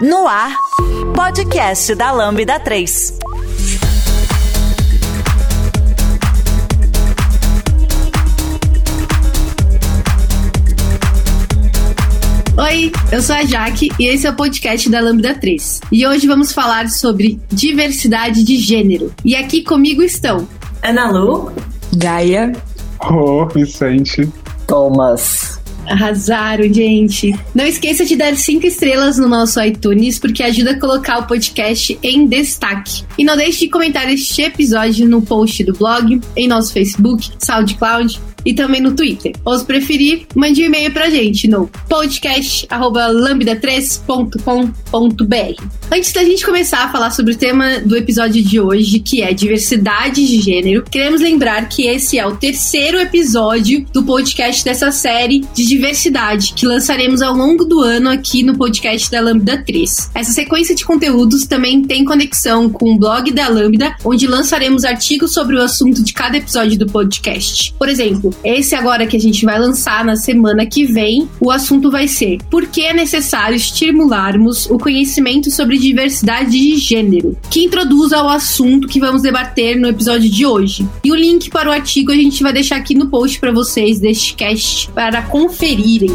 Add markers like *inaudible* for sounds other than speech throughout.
No ar, podcast da Lambda 3. Oi, eu sou a Jaque e esse é o podcast da Lambda 3. E hoje vamos falar sobre diversidade de gênero. E aqui comigo estão Ana Lu, Gaia, Ô, Vicente. Thomas. Arrasaram, gente. Não esqueça de dar cinco estrelas no nosso iTunes, porque ajuda a colocar o podcast em destaque. E não deixe de comentar este episódio no post do blog, em nosso Facebook, SoundCloud e também no Twitter. Ou se preferir, mande um e-mail pra gente no podcast.lambda3.com.br. Antes da gente começar a falar sobre o tema do episódio de hoje, que é diversidade de gênero, queremos lembrar que esse é o terceiro episódio do podcast dessa série de diversidade que lançaremos ao longo do ano aqui no podcast da Lambda 3. Essa sequência de conteúdos também tem conexão com o blog da Lambda, onde lançaremos artigos sobre o assunto de cada episódio do podcast. Por exemplo, esse agora que a gente vai lançar na semana que vem, o assunto vai ser por que é necessário estimularmos o conhecimento sobre diversidade de gênero, que introduz ao assunto que vamos debater no episódio de hoje. E o link para o artigo a gente vai deixar aqui no post para vocês deste cast para conferirem.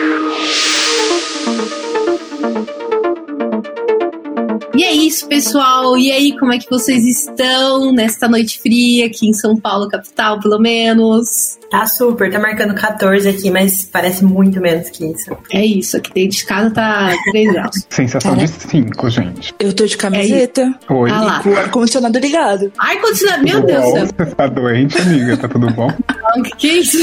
Pessoal. E aí, como é que vocês estão nesta noite fria aqui em São Paulo, capital, pelo menos? tá super, tá marcando 14 aqui, mas parece muito menos que isso. É isso, aqui dentro de casa tá 3 graus. *laughs* Sensação de 5, gente. eu tô de camiseta Oi. Ah lá. o ar-condicionado ligado. Ai, condicionado, meu Deus do bom? céu. Você tá doente, amiga? Tá tudo bom? *laughs* O que, que é isso?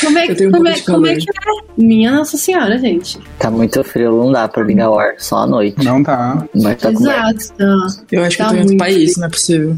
Como é, Eu tenho um como, pouco é, de como é que é? Minha Nossa Senhora, gente. Tá muito frio, não dá pra ligar o ar, só à noite. Não tá. Mas tá com Exato. Eu acho que Tá eu tô em outro país, frio. não é possível.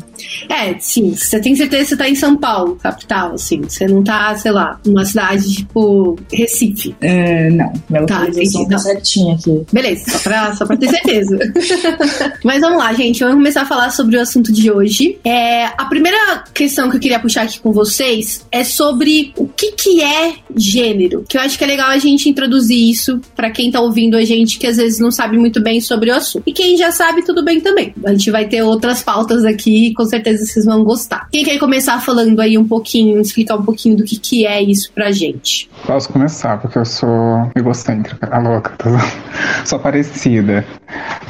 É, sim, você tem certeza que você tá em São Paulo, capital, assim. Você não tá, sei lá, numa cidade tipo Recife. É, não. Minha Tá, entendi, tá não. certinha aqui. Beleza, só pra, só pra ter certeza. *laughs* Mas vamos lá, gente. Vamos começar a falar sobre o assunto de hoje. É, a primeira questão que eu queria puxar aqui com vocês é sobre o que, que é gênero. Que eu acho que é legal a gente introduzir isso pra quem tá ouvindo a gente que às vezes não sabe muito bem sobre o assunto. E quem já sabe, tudo bem também. A gente vai ter outras pautas aqui e com certeza vocês vão gostar. Quem quer começar falando aí um pouquinho, explicar um pouquinho do que, que é isso pra gente? Posso começar, porque eu sou egocêntrica, a louca, tô... *laughs* sou parecida.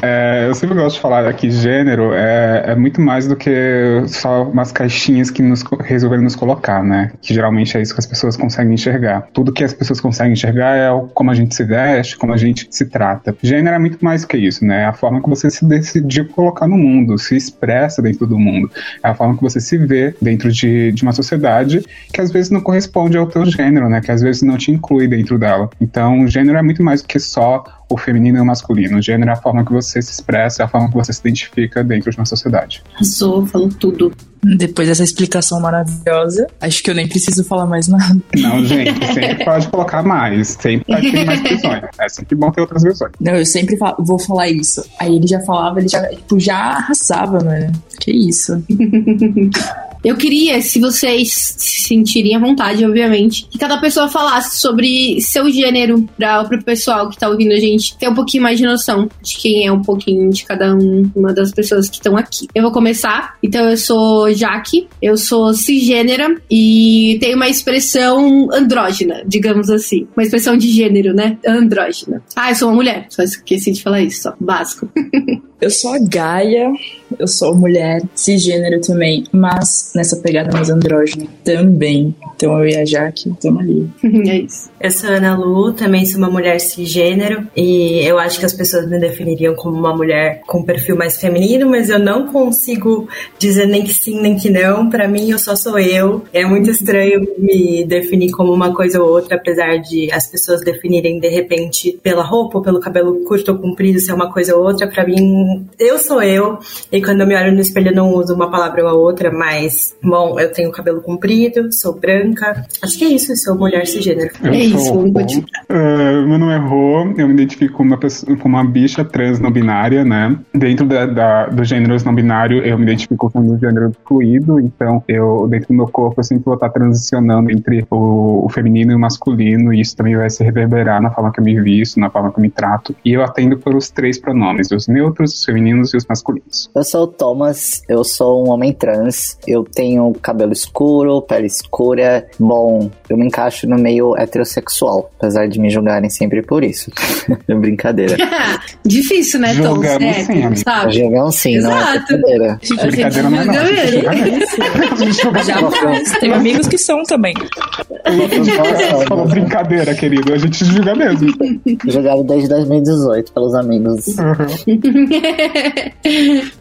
É, eu sempre gosto de falar aqui, gênero é, é muito mais do que só umas caixinhas que nos resolveram nos colocar, né? Que geralmente é isso que as pessoas conseguem enxergar. Tudo que as pessoas conseguem enxergar é como a gente se veste, como a gente se trata. Gênero é muito mais que isso, né? É a forma que você se decidiu colocar no mundo, se expressa dentro do mundo. É a forma que você se vê dentro de, de uma sociedade que às vezes não corresponde ao teu gênero, né? Que às vezes não te inclui dentro dela. Então, gênero é muito mais do que só o feminino e o masculino. Gênero é a forma que você se expressa, é a forma que você se identifica dentro de uma sociedade. Arrasou, falou tudo. Depois dessa explicação maravilhosa, acho que eu nem preciso falar mais nada. Não, gente, sempre *laughs* pode colocar mais, sempre vai ter mais visões. É sempre bom ter outras visões. Não, eu sempre falo- vou falar isso. Aí ele já falava, ele já, tipo, já arrasava, mano. Que isso. *laughs* Eu queria, se vocês se sentirem à vontade, obviamente, que cada pessoa falasse sobre seu gênero para o pessoal que tá ouvindo a gente ter um pouquinho mais de noção de quem é um pouquinho de cada um, uma das pessoas que estão aqui. Eu vou começar. Então, eu sou Jaque, eu sou cisgênera e tenho uma expressão andrógena, digamos assim. Uma expressão de gênero, né? Andrógena. Ah, eu sou uma mulher. Só esqueci de falar isso, só. Básico. *laughs* Eu sou a Gaia, eu sou mulher, cisgênero também, mas nessa pegada mais andrógena também. Então eu e a Jaque estamos ali. é isso. Eu sou Ana Lu, também sou uma mulher cisgênero e eu acho que as pessoas me definiriam como uma mulher com perfil mais feminino, mas eu não consigo dizer nem que sim nem que não. Para mim, eu só sou eu. É muito estranho me definir como uma coisa ou outra, apesar de as pessoas definirem de repente pela roupa ou pelo cabelo curto ou comprido ser uma coisa ou outra. Para mim, eu sou eu e quando eu me olho no espelho eu não uso uma palavra ou a outra, mas bom, eu tenho cabelo comprido, sou branca. Acho que é isso, eu sou mulher cisgênero. Eu É isso, Rô. continuar. Eh, meu nome é Rô, eu me identifico como uma, pessoa, como uma bicha trans não binária, né? Dentro da, da, do gênero não binário, eu me identifico como um gênero fluido, então eu, dentro do meu corpo, eu sempre vou estar transicionando entre o, o feminino e o masculino, e isso também vai se reverberar na forma que eu me visto, na forma que eu me trato. E eu atendo pelos três pronomes, os neutros, os femininos e os masculinos. Eu sou o Thomas, eu sou um homem trans, eu tenho cabelo escuro, pele escura. Bom, eu me encaixo no meio heterossexual, apesar de me julgarem sempre por isso. É *laughs* Brincadeira. *laughs* Difícil, né, Tom? Jogamos Certo, sim, sabe? Jogão sim, não é Exato. brincadeira. Brincadeira não é não, julga a gente mesmo. julga mesmo. A gente julga mesmo. Jamais. Tem amigos que são também. Você falou brincadeira, querido, a gente julga mesmo. Jogado desde 2018 pelos amigos. *laughs*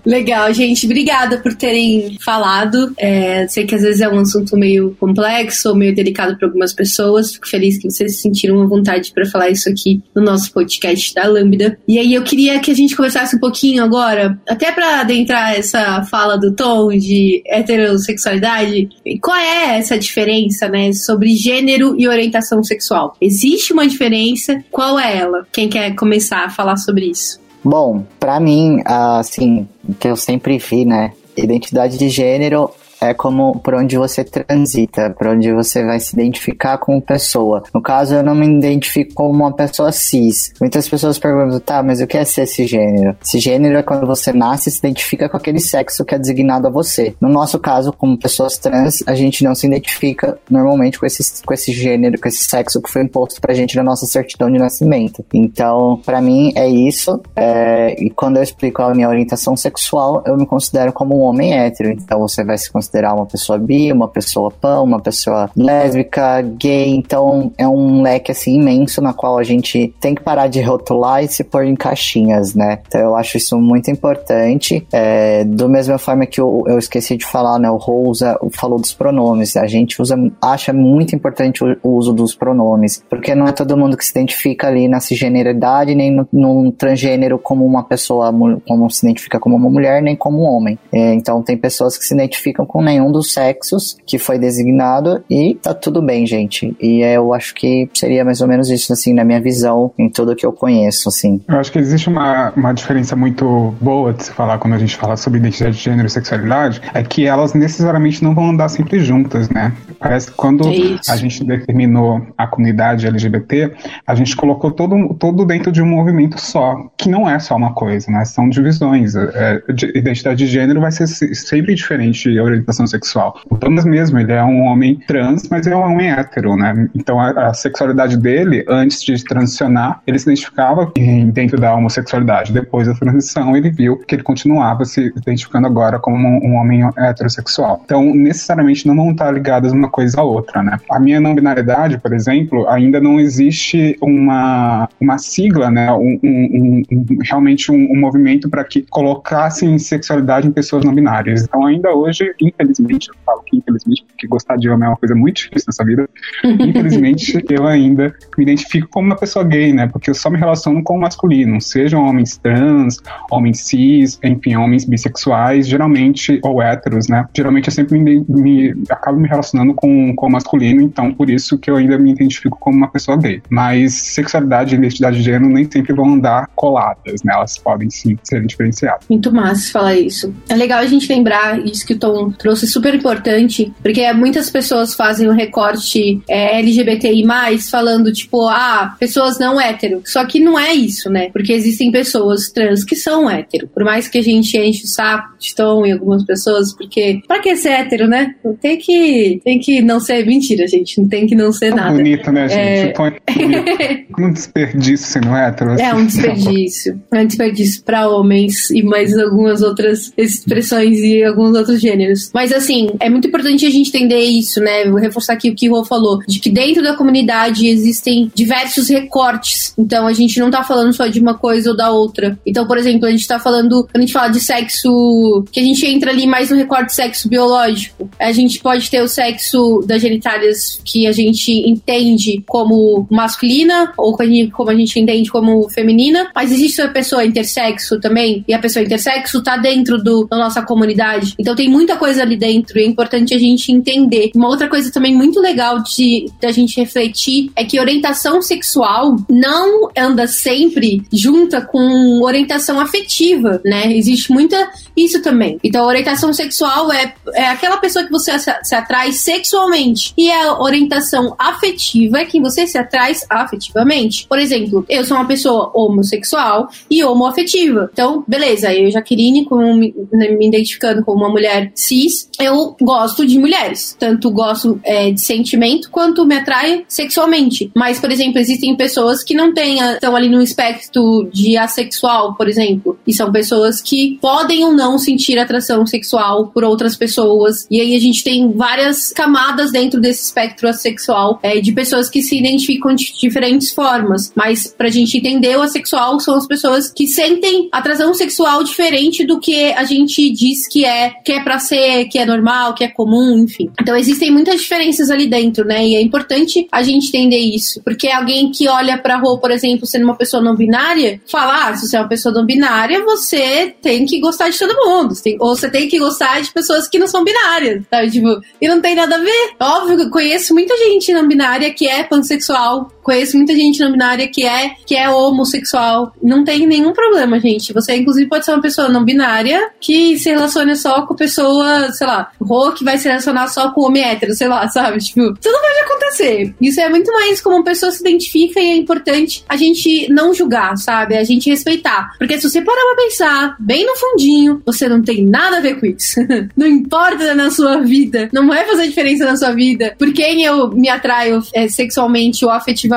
Legal, gente. Obrigada por terem falado. É, sei que às vezes é um assunto meio complexo ou meio delicado para algumas pessoas. Fico feliz que vocês sentiram a vontade para falar isso aqui no nosso podcast da Lambda. E aí eu queria que a gente conversasse um pouquinho agora, até para adentrar essa fala do Tom de heterossexualidade. Qual é essa diferença, né, sobre gênero e orientação sexual? Existe uma diferença? Qual é ela? Quem quer começar a falar sobre isso? Bom, pra mim, assim, que eu sempre vi, né? Identidade de gênero é como por onde você transita, por onde você vai se identificar como pessoa. No caso, eu não me identifico como uma pessoa cis. Muitas pessoas perguntam, tá, mas o que é ser cisgênero? Cisgênero é quando você nasce e se identifica com aquele sexo que é designado a você. No nosso caso, como pessoas trans, a gente não se identifica normalmente com esse, com esse gênero, com esse sexo que foi imposto pra gente na nossa certidão de nascimento. Então, pra mim, é isso. É, e quando eu explico a minha orientação sexual, eu me considero como um homem hétero. Então, você vai se considerar uma pessoa bi, uma pessoa pan, uma pessoa lésbica, gay. Então, é um leque assim imenso na qual a gente tem que parar de rotular e se pôr em caixinhas, né? Então, eu acho isso muito importante. É, do mesma forma que eu, eu esqueci de falar, né? O Rosa falou dos pronomes. A gente usa, acha muito importante o, o uso dos pronomes, porque não é todo mundo que se identifica ali na cisgeneridade, nem no, transgênero como uma pessoa, como se identifica como uma mulher, nem como um homem. É, então, tem pessoas que se identificam com nenhum dos sexos que foi designado e tá tudo bem, gente. E é, eu acho que seria mais ou menos isso, assim, na minha visão, em tudo que eu conheço, assim. Eu acho que existe uma, uma diferença muito boa de se falar quando a gente fala sobre identidade de gênero e sexualidade, é que elas necessariamente não vão andar sempre juntas, né? Parece que quando É isso. a gente determinou a comunidade LGBT, a gente colocou todo, todo dentro de um movimento só, que não é só uma coisa, né? São divisões. É, de- identidade de gênero vai ser se- sempre diferente de orientação sexual. O Thomas mesmo, ele é um homem trans, mas é um homem hétero, né? Então a, a sexualidade dele, antes de transicionar, ele se identificava em- dentro da homossexualidade. Depois da transição, ele viu que ele continuava se identificando agora como um, um homem heterossexual. Então, necessariamente não vão estar ligadas uma coisa à outra, né? A minha não binariedade, por exemplo, ainda não existe uma, uma sigla, né? Um, um- um- realmente um, um movimento para que colocassem sexualidade em pessoas não binárias. Então, ainda hoje, infelizmente, eu falo que infelizmente, porque gostar de homem é uma coisa muito difícil nessa vida, infelizmente, *laughs* eu ainda me identifico como uma pessoa gay, né? Porque eu só me relaciono com o masculino, sejam homens trans, homens cis, enfim, homens bissexuais, geralmente, ou héteros, né? Geralmente eu sempre me, me acabo me relacionando com, com o masculino, então por isso que eu ainda me identifico como uma pessoa gay. Mas sexualidade e identidade de gênero nem sempre vão andar coladas, né? Elas podem sim ser diferenciadas. Muito massa falar isso. É legal a gente lembrar isso que o Tom trouxe, super importante, porque muitas pessoas fazem o recorte é, LGBTI, falando, tipo, ah, pessoas não hétero. Só que não é isso, né? Porque existem pessoas trans que são hétero. Por mais que a gente enche o saco de Tom e algumas pessoas, porque pra que ser hétero, né? Tem que, tem que não ser. Mentira, gente. Não tem que não ser Tão nada. bonito, né, gente? É. Tão bonito. *laughs* Um desperdício sendo hétero. É assim. um desperdício. É um desperdício para homens e mais algumas outras expressões e alguns outros gêneros. Mas assim, é muito importante a gente entender isso, né? Vou reforçar aqui o que o Rô falou, de que dentro da comunidade existem diversos recortes. Então a gente não tá falando só de uma coisa ou da outra. Então, por exemplo, a gente tá falando, quando a gente fala de sexo, que a gente entra ali mais no recorte sexo biológico. A gente pode ter o sexo das genitálias que a gente entende como masculina ou como a gente entende como feminina, mas existe a pessoa intersexo também, e a pessoa intersexo tá dentro do, da nossa comunidade. Então tem muita coisa ali dentro e é importante a gente entender. Uma outra coisa também muito legal de da gente refletir é que orientação sexual não anda sempre junta com orientação afetiva, né? Existe muita isso também. Então, orientação sexual é, é aquela pessoa que você se, atrai sexualmente. E a orientação afetiva é quem você se atrai afetivamente. Por exemplo, eu sou uma pessoa homossexual e homoafetiva. Então, beleza, eu, Jaqueline, como me, né, me identificando como uma mulher cis, eu gosto de mulheres. Tanto gosto é, de sentimento quanto me atrai sexualmente. Mas, por exemplo, existem pessoas que não têm, estão ali no espectro de assexual, por exemplo. E são pessoas que podem ou não sentir atração sexual por outras pessoas. E aí a gente tem várias camadas dentro desse espectro assexual é, de pessoas que se identificam de diferentes formas. Mas pra gente entender, o assexual são as pessoas que sentem atração sexual diferente do que a gente diz que é, que é pra ser, que é normal, que é comum, enfim. Então existem muitas diferenças ali dentro, né? E é importante a gente entender isso. Porque alguém que olha pra rua, por exemplo, sendo uma pessoa não binária, fala, ah, se você é uma pessoa não binária, você tem que gostar de todo mundo. Tem, ou você tem que gostar de pessoas que não são binárias, sabe? Tipo, e não tem nada a ver. Óbvio que conheço muita gente não binária que é pansexual, conheço muita gente não binária que é, que é homossexual. Não tem nenhum problema, gente. Você, inclusive, pode ser uma pessoa não binária que se relaciona só com pessoa, sei lá, Rô que vai se relacionar só com homem hétero, sei lá, *laughs* sabe? Tipo, tudo pode acontecer. Isso é muito mais como uma pessoa se identifica e é importante a gente não julgar, sabe? A gente respeitar. Porque se você parar pra pensar bem no fundinho, você não tem nada a ver com isso. *laughs* não importa na sua vida, não vai fazer diferença na sua vida por quem eu me atraio é, sexualmente ou afetivamente.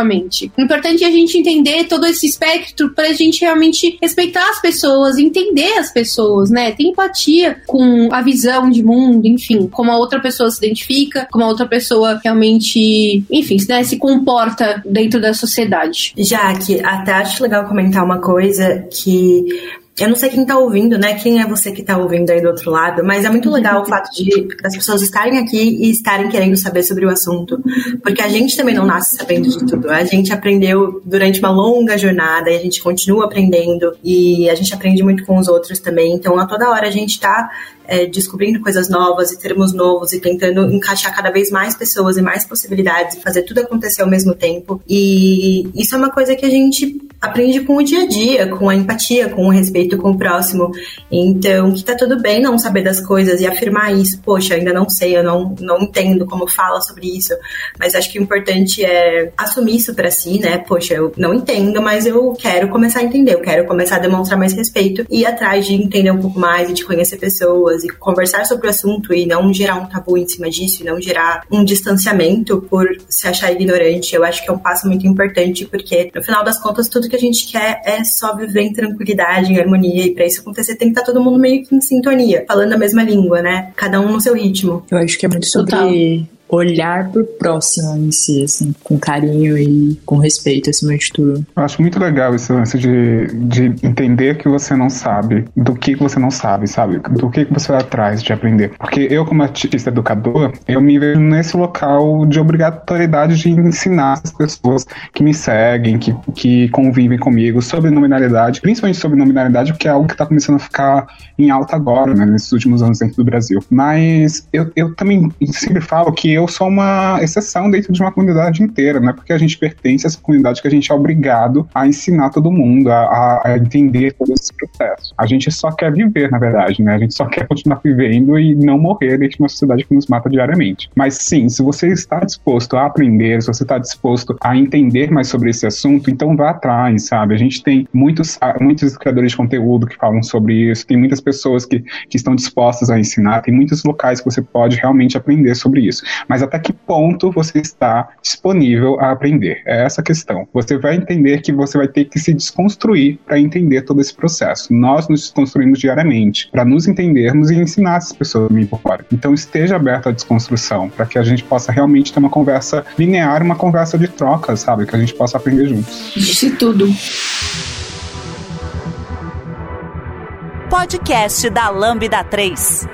O importante é a gente entender todo esse espectro pra gente realmente respeitar as pessoas, entender as pessoas, né? Ter empatia com a visão de mundo, enfim, como a outra pessoa se identifica, como a outra pessoa realmente, enfim, né, se comporta dentro da sociedade. Já que até acho legal comentar uma coisa que eu não sei quem tá ouvindo, né? Quem é você que tá ouvindo aí do outro lado, mas é muito legal o fato de das pessoas estarem aqui e estarem querendo saber sobre o assunto, porque a gente também não nasce sabendo de tudo. A gente aprendeu durante uma longa jornada e a gente continua aprendendo e a gente aprende muito com os outros também. Então, a toda hora a gente tá é, descobrindo coisas novas e termos novos e tentando encaixar cada vez mais pessoas e mais possibilidades e fazer tudo acontecer ao mesmo tempo. E isso é uma coisa que a gente aprende com o dia a dia, com a empatia, com o respeito com o próximo. Então, que tá tudo bem não saber das coisas e afirmar isso. Poxa, ainda não sei, eu não, não entendo como fala sobre isso. Mas acho que o importante é assumir isso para si, né? Poxa, eu não entendo, mas eu quero começar a entender, eu quero começar a demonstrar mais respeito e ir atrás de entender um pouco mais e de conhecer pessoas e conversar sobre o assunto e não gerar um tabu em cima disso e não gerar um distanciamento por se achar ignorante, eu acho que é um passo muito importante, porque no final das contas tudo que a gente quer é só viver em tranquilidade, em harmonia, e para isso acontecer tem que estar tá todo mundo meio que em sintonia, falando a mesma língua, né? Cada um no seu ritmo. Eu acho que é muito sobre Total olhar pro próximo em si, assim, com carinho e com respeito acima de tudo. Eu acho muito legal esse lance de, de entender que você não sabe, do que você não sabe, sabe? Do que você vai atrás de aprender. Porque eu, como artista educador, eu me vejo nesse local de obrigatoriedade de ensinar as pessoas que me seguem, que, que convivem comigo sobre nominalidade, principalmente sobre nominalidade, porque é algo que tá começando a ficar em alta agora, né, nesses últimos anos dentro do Brasil. Mas eu, eu também sempre falo que sou uma exceção dentro de uma comunidade inteira, né? Porque a gente pertence a essa comunidade que a gente é obrigado a ensinar todo mundo, a, a entender todo esse processo. A gente só quer viver, na verdade, né? A gente só quer continuar vivendo e não morrer dentro de uma sociedade que nos mata diariamente. Mas sim, se você está disposto a aprender, se você está disposto a entender mais sobre esse assunto, então vá atrás, sabe? A gente tem muitos, muitos criadores de conteúdo que falam sobre isso, tem muitas pessoas que, que estão dispostas a ensinar, tem muitos locais que você pode realmente aprender sobre isso. Mas até que ponto você está disponível a aprender? É essa a questão. Você vai entender que você vai ter que se desconstruir para entender todo esse processo. Nós nos desconstruímos diariamente para nos entendermos e ensinar as pessoas a vir por fora. Então esteja aberto à desconstrução para que a gente possa realmente ter uma conversa linear, uma conversa de troca, sabe? Que a gente possa aprender juntos. Disse tudo. Podcast da Lambda 3.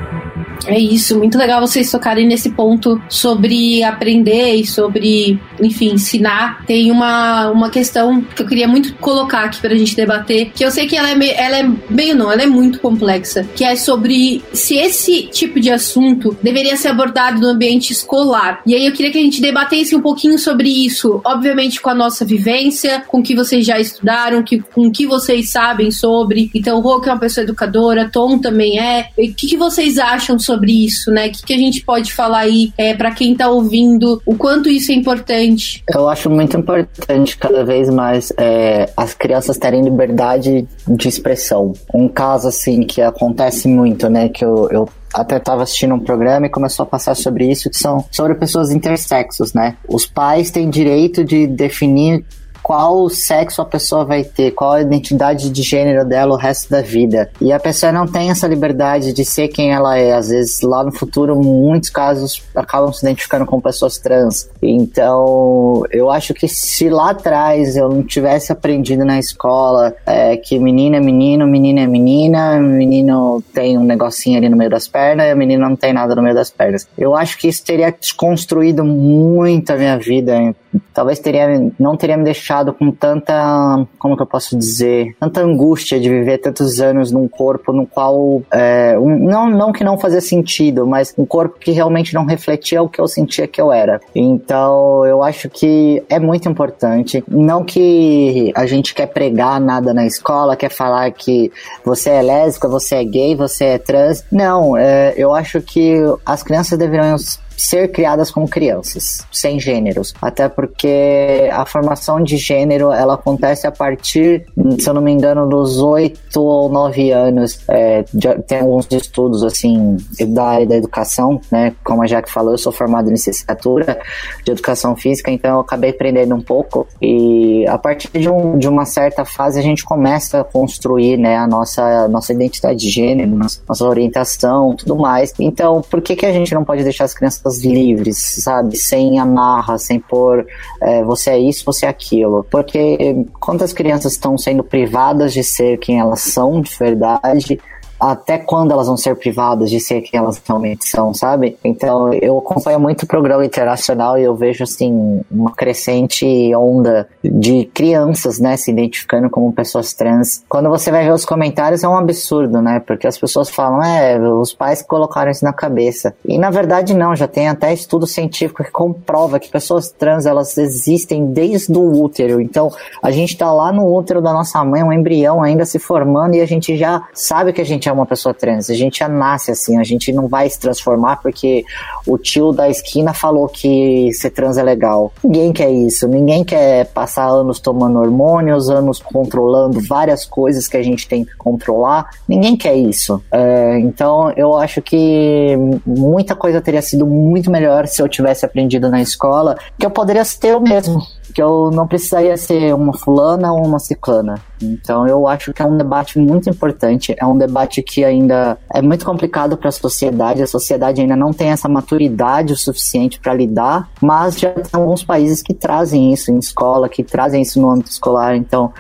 É isso, muito legal vocês tocarem nesse ponto sobre aprender e sobre, enfim, ensinar. Tem uma, uma questão que eu queria muito colocar aqui pra gente debater, que eu sei que ela é, meio, ela é meio não, ela é muito complexa, que é sobre se esse tipo de assunto deveria ser abordado no ambiente escolar. E aí eu queria que a gente debatesse um pouquinho sobre isso, obviamente com a nossa vivência, com o que vocês já estudaram, que, com o que vocês sabem sobre. Então, o Rô, que é uma pessoa educadora, Tom também é. O que, que vocês acham sobre isso, né? O que, que a gente pode falar aí é, para quem está ouvindo, o quanto isso é importante? Eu acho muito importante cada vez mais é, as crianças terem liberdade de expressão. Um caso assim que acontece muito, né? Que eu, eu até estava assistindo um programa e começou a passar sobre isso, que são sobre pessoas intersexos, né? Os pais têm direito de definir qual sexo a pessoa vai ter, qual a identidade de gênero dela o resto da vida. E a pessoa não tem essa liberdade de ser quem ela é. Às vezes, lá no futuro, muitos casos acabam se identificando com pessoas trans. Então, eu acho que se lá atrás eu não tivesse aprendido na escola é, que menina é menino, menina é menina, menino tem um negocinho ali no meio das pernas e a menina não tem nada no meio das pernas. Eu acho que isso teria desconstruído muito a minha vida. Talvez teria, não teria me deixado com tanta, como que eu posso dizer, tanta angústia de viver tantos anos num corpo no qual, é, um, não, não que não fazia sentido, mas um corpo que realmente não refletia o que eu sentia que eu era. Então, eu acho que é muito importante. Não que a gente quer pregar nada na escola, quer falar que você é lésbica, você é gay, você é trans. Não, é, eu acho que as crianças deveriam ser criadas como crianças, sem gêneros. Até porque a formação de gênero ela acontece a partir, se eu não me engano, dos oito ou nove anos. É, tem alguns estudos assim da área da educação, né? Como a Jaque falou, eu sou formado em licenciatura de educação física, então eu acabei aprendendo um pouco. E a partir de, um, de uma certa fase a gente começa a construir, né, a nossa, a nossa identidade de gênero, nossa orientação, tudo mais. Então, por que que a gente não pode deixar as crianças livres, sabe? Sem amarra, sem pôr é, você é isso, você é aquilo. Porque quantas crianças estão sendo privadas de ser quem elas são de verdade? Até quando elas vão ser privadas de ser quem elas realmente são, sabe? Então eu acompanho muito o programa internacional e eu vejo assim uma crescente onda de crianças, né, se identificando como pessoas trans. Quando você vai ver os comentários é um absurdo, né? Porque as pessoas falam, é, os pais colocaram isso na cabeça. E na verdade não, já tem até estudo científico que comprova que pessoas trans elas existem desde o útero. Então a gente tá lá no útero da nossa mãe, um embrião ainda se formando e a gente já sabe que a gente é uma pessoa trans. A gente já nasce assim, a gente não vai se transformar porque o tio da esquina falou que ser trans é legal. Ninguém quer isso, ninguém quer passar anos tomando hormônios, anos controlando várias coisas que a gente tem que controlar. Ninguém quer isso. É, então eu acho que muita coisa teria sido muito melhor se eu tivesse aprendido na escola, que eu poderia ter o mesmo que eu não precisaria ser uma fulana ou uma ciclana. Então eu acho que é um debate muito importante, é um debate que ainda é muito complicado para a sociedade, a sociedade ainda não tem essa maturidade o suficiente para lidar, mas já tem alguns países que trazem isso em escola, que trazem isso no âmbito escolar, então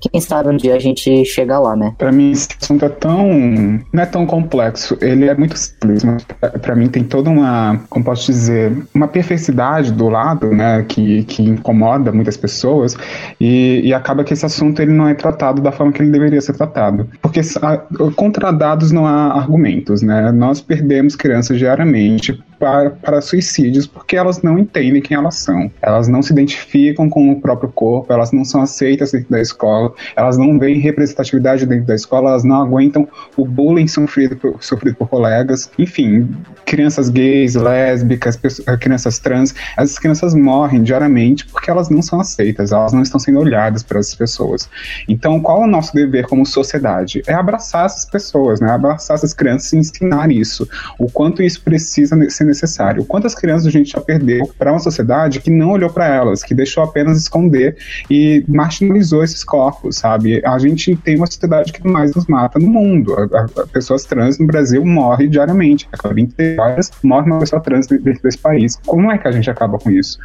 quem sabe um dia a gente chega lá, né? Para mim esse assunto é tão não é tão complexo, ele é muito simples, mas para mim tem toda uma, como posso dizer, uma perfeicidade do lado, né, que, que incomoda muitas pessoas e, e acaba que esse assunto ele não é tratado da forma que ele deveria ser tratado, porque contra dados não há argumentos, né? Nós perdemos crianças diariamente para, para suicídios porque elas não entendem quem elas são. Elas não se identificam com o próprio corpo, elas não são aceitas dentro da escola, elas não veem representatividade dentro da escola, elas não aguentam o bullying sofrido por, sofrido por colegas. Enfim, crianças gays, lésbicas, pessoas, crianças trans, essas crianças morrem diariamente porque elas não são aceitas, elas não estão sendo olhadas por essas pessoas. Então, qual é o nosso dever como sociedade? É abraçar essas pessoas, né? abraçar essas crianças e ensinar isso. O quanto isso precisa ser necessário. Quantas crianças a gente já perdeu para uma sociedade que não olhou para elas, que deixou apenas esconder e marginalizou esses corpos, sabe? A gente tem uma sociedade que mais nos mata no mundo. A, a, pessoas trans no Brasil morrem diariamente. A cada 20 horas morre uma pessoa trans dentro desse país. Como é que a gente acaba com isso?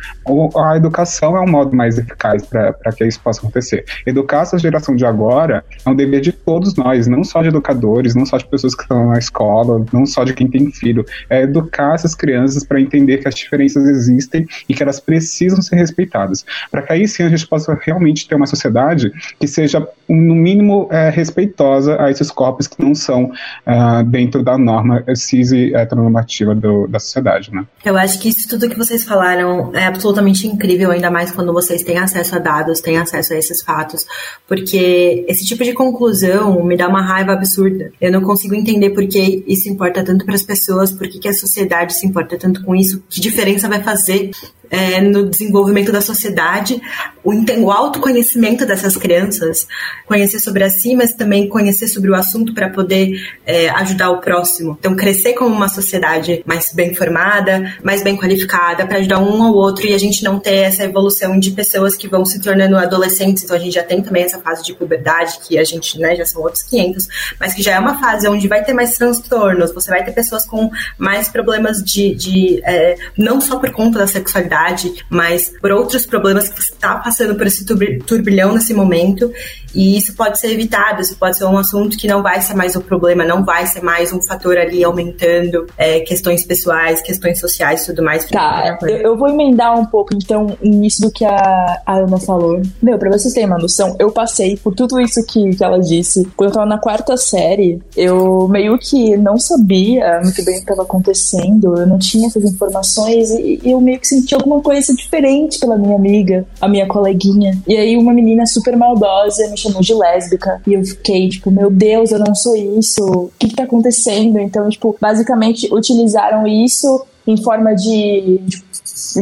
A educação é um modo mais eficaz para que isso possa acontecer. Educar essa geração de agora é um dever de todos nós, não só de educadores, não só de pessoas que estão na escola, não só de quem tem filho. É educar essas crianças para entender que as diferenças existem e que elas precisam ser respeitadas. Para que aí sim a gente possa realmente ter uma sociedade que seja, no mínimo, é, respeitosa a esses corpos que não são uh, dentro da norma cis e heteronormativa do, da sociedade. Né? Eu acho que isso tudo que vocês falaram é absolutamente incrível, ainda mais quando vocês têm acesso a dados, têm acesso a esses fatos, porque esse tipo de conclusão me dá uma raiva absurda. Eu não consigo entender por que isso importa tanto para as pessoas, por que, que a sociedade se importa tanto com isso, que diferença vai fazer é, no desenvolvimento da sociedade, o, o autoconhecimento dessas crianças, conhecer sobre a si, mas também conhecer sobre o assunto para poder é, ajudar o próximo. Então, crescer como uma sociedade mais bem formada, mais bem qualificada, para ajudar um ao outro e a gente não ter essa evolução de pessoas que vão se tornando adolescentes. Então, a gente já tem também essa fase de puberdade, que a gente, né, já são outros 500, mas que já é uma fase onde vai ter mais transtornos, você vai ter pessoas com mais problemas de, de é, não só por conta da sexualidade, mas por outros problemas que você está passando por esse turbilhão nesse momento. E isso pode ser evitado, isso pode ser um assunto que não vai ser mais o problema, não vai ser mais um fator ali aumentando é, questões pessoais, questões sociais e tudo mais. Tá, eu, eu, vou emendar um pouco então nisso do que a, a Ana falou. Meu, pra vocês terem uma noção, eu passei por tudo isso que, que ela disse. Quando eu tava na quarta série, eu meio que não sabia muito bem o que estava acontecendo, eu não tinha essas informações e, e eu meio que senti alguma coisa diferente pela minha amiga, a minha coleguinha. E aí uma menina super maldosa me chamou de lésbica. E eu fiquei, tipo, meu Deus, eu não sou isso. O que, que tá acontecendo? Então, tipo, basicamente utilizaram isso em forma de, de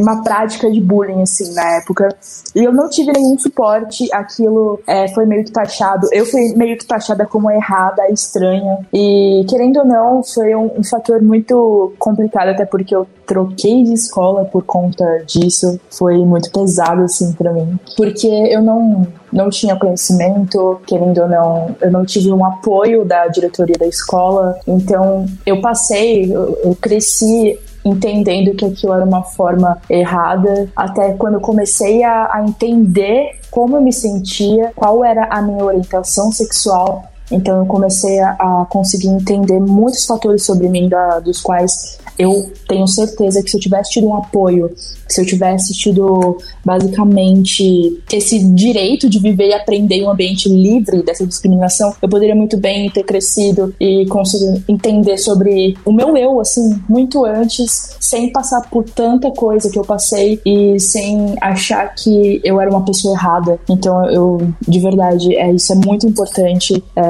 uma prática de bullying, assim, na época. E eu não tive nenhum suporte, aquilo é, foi meio que taxado, eu fui meio que taxada como errada, estranha. E, querendo ou não, foi um, um fator muito complicado, até porque eu troquei de escola por conta disso. Foi muito pesado, assim, para mim. Porque eu não, não tinha conhecimento, querendo ou não, eu não tive um apoio da diretoria da escola. Então, eu passei, eu, eu cresci entendendo que aquilo era uma forma errada, até quando eu comecei a, a entender como eu me sentia, qual era a minha orientação sexual. Então eu comecei a, a conseguir entender muitos fatores sobre mim, da, dos quais eu tenho certeza que se eu tivesse tido um apoio, se eu tivesse tido basicamente esse direito de viver e aprender em um ambiente livre dessa discriminação, eu poderia muito bem ter crescido e conseguir entender sobre o meu eu, assim, muito antes, sem passar por tanta coisa que eu passei e sem achar que eu era uma pessoa errada. Então, eu, de verdade, é, isso é muito importante. É,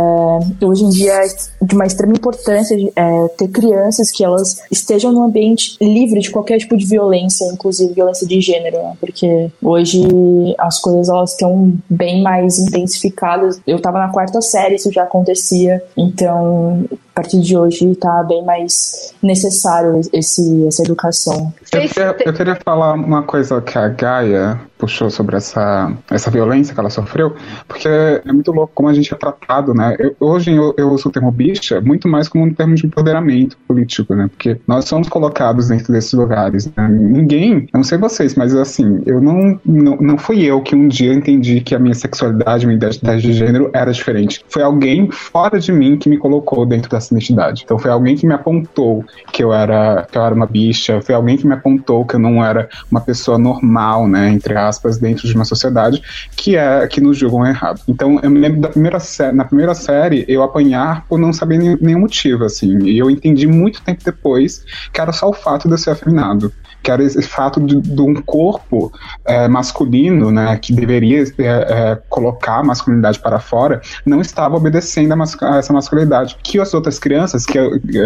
hoje em dia é de uma extrema importância é, ter crianças que elas estejam num ambiente livre de qualquer tipo de violência, inclusive violência de gênero, né? Porque hoje as coisas elas estão bem mais intensificadas. Eu tava na quarta série, isso já acontecia. Então, a partir de hoje tá bem mais necessário esse, essa educação. Eu queria, eu queria falar uma coisa que a Gaia puxou sobre essa, essa violência que ela sofreu, porque é muito louco como a gente é tratado, né? Eu, hoje eu, eu uso o termo bicha muito mais como um termo de empoderamento político, né? Porque nós somos colocados dentro desses lugares. Né? Ninguém, não sei vocês, mas assim, eu não, não, não fui eu que um dia entendi que a minha sexualidade, minha identidade de gênero era diferente. Foi alguém fora de mim que me colocou dentro dessa identidade. Então foi alguém que me apontou que eu era, que eu era uma bicha, foi alguém que me apontou que eu não era uma pessoa normal, né? Entre aspas dentro de uma sociedade que é que nos julgam errado. Então, eu me lembro da primeira na primeira série eu apanhar por não saber nenhum motivo, assim. E eu entendi muito tempo depois que era só o fato de eu ser afeminado que era esse fato de, de um corpo é, masculino, né, que deveria é, é, colocar a masculinidade para fora, não estava obedecendo a, mas, a, essa masculinidade. Que as outras crianças, que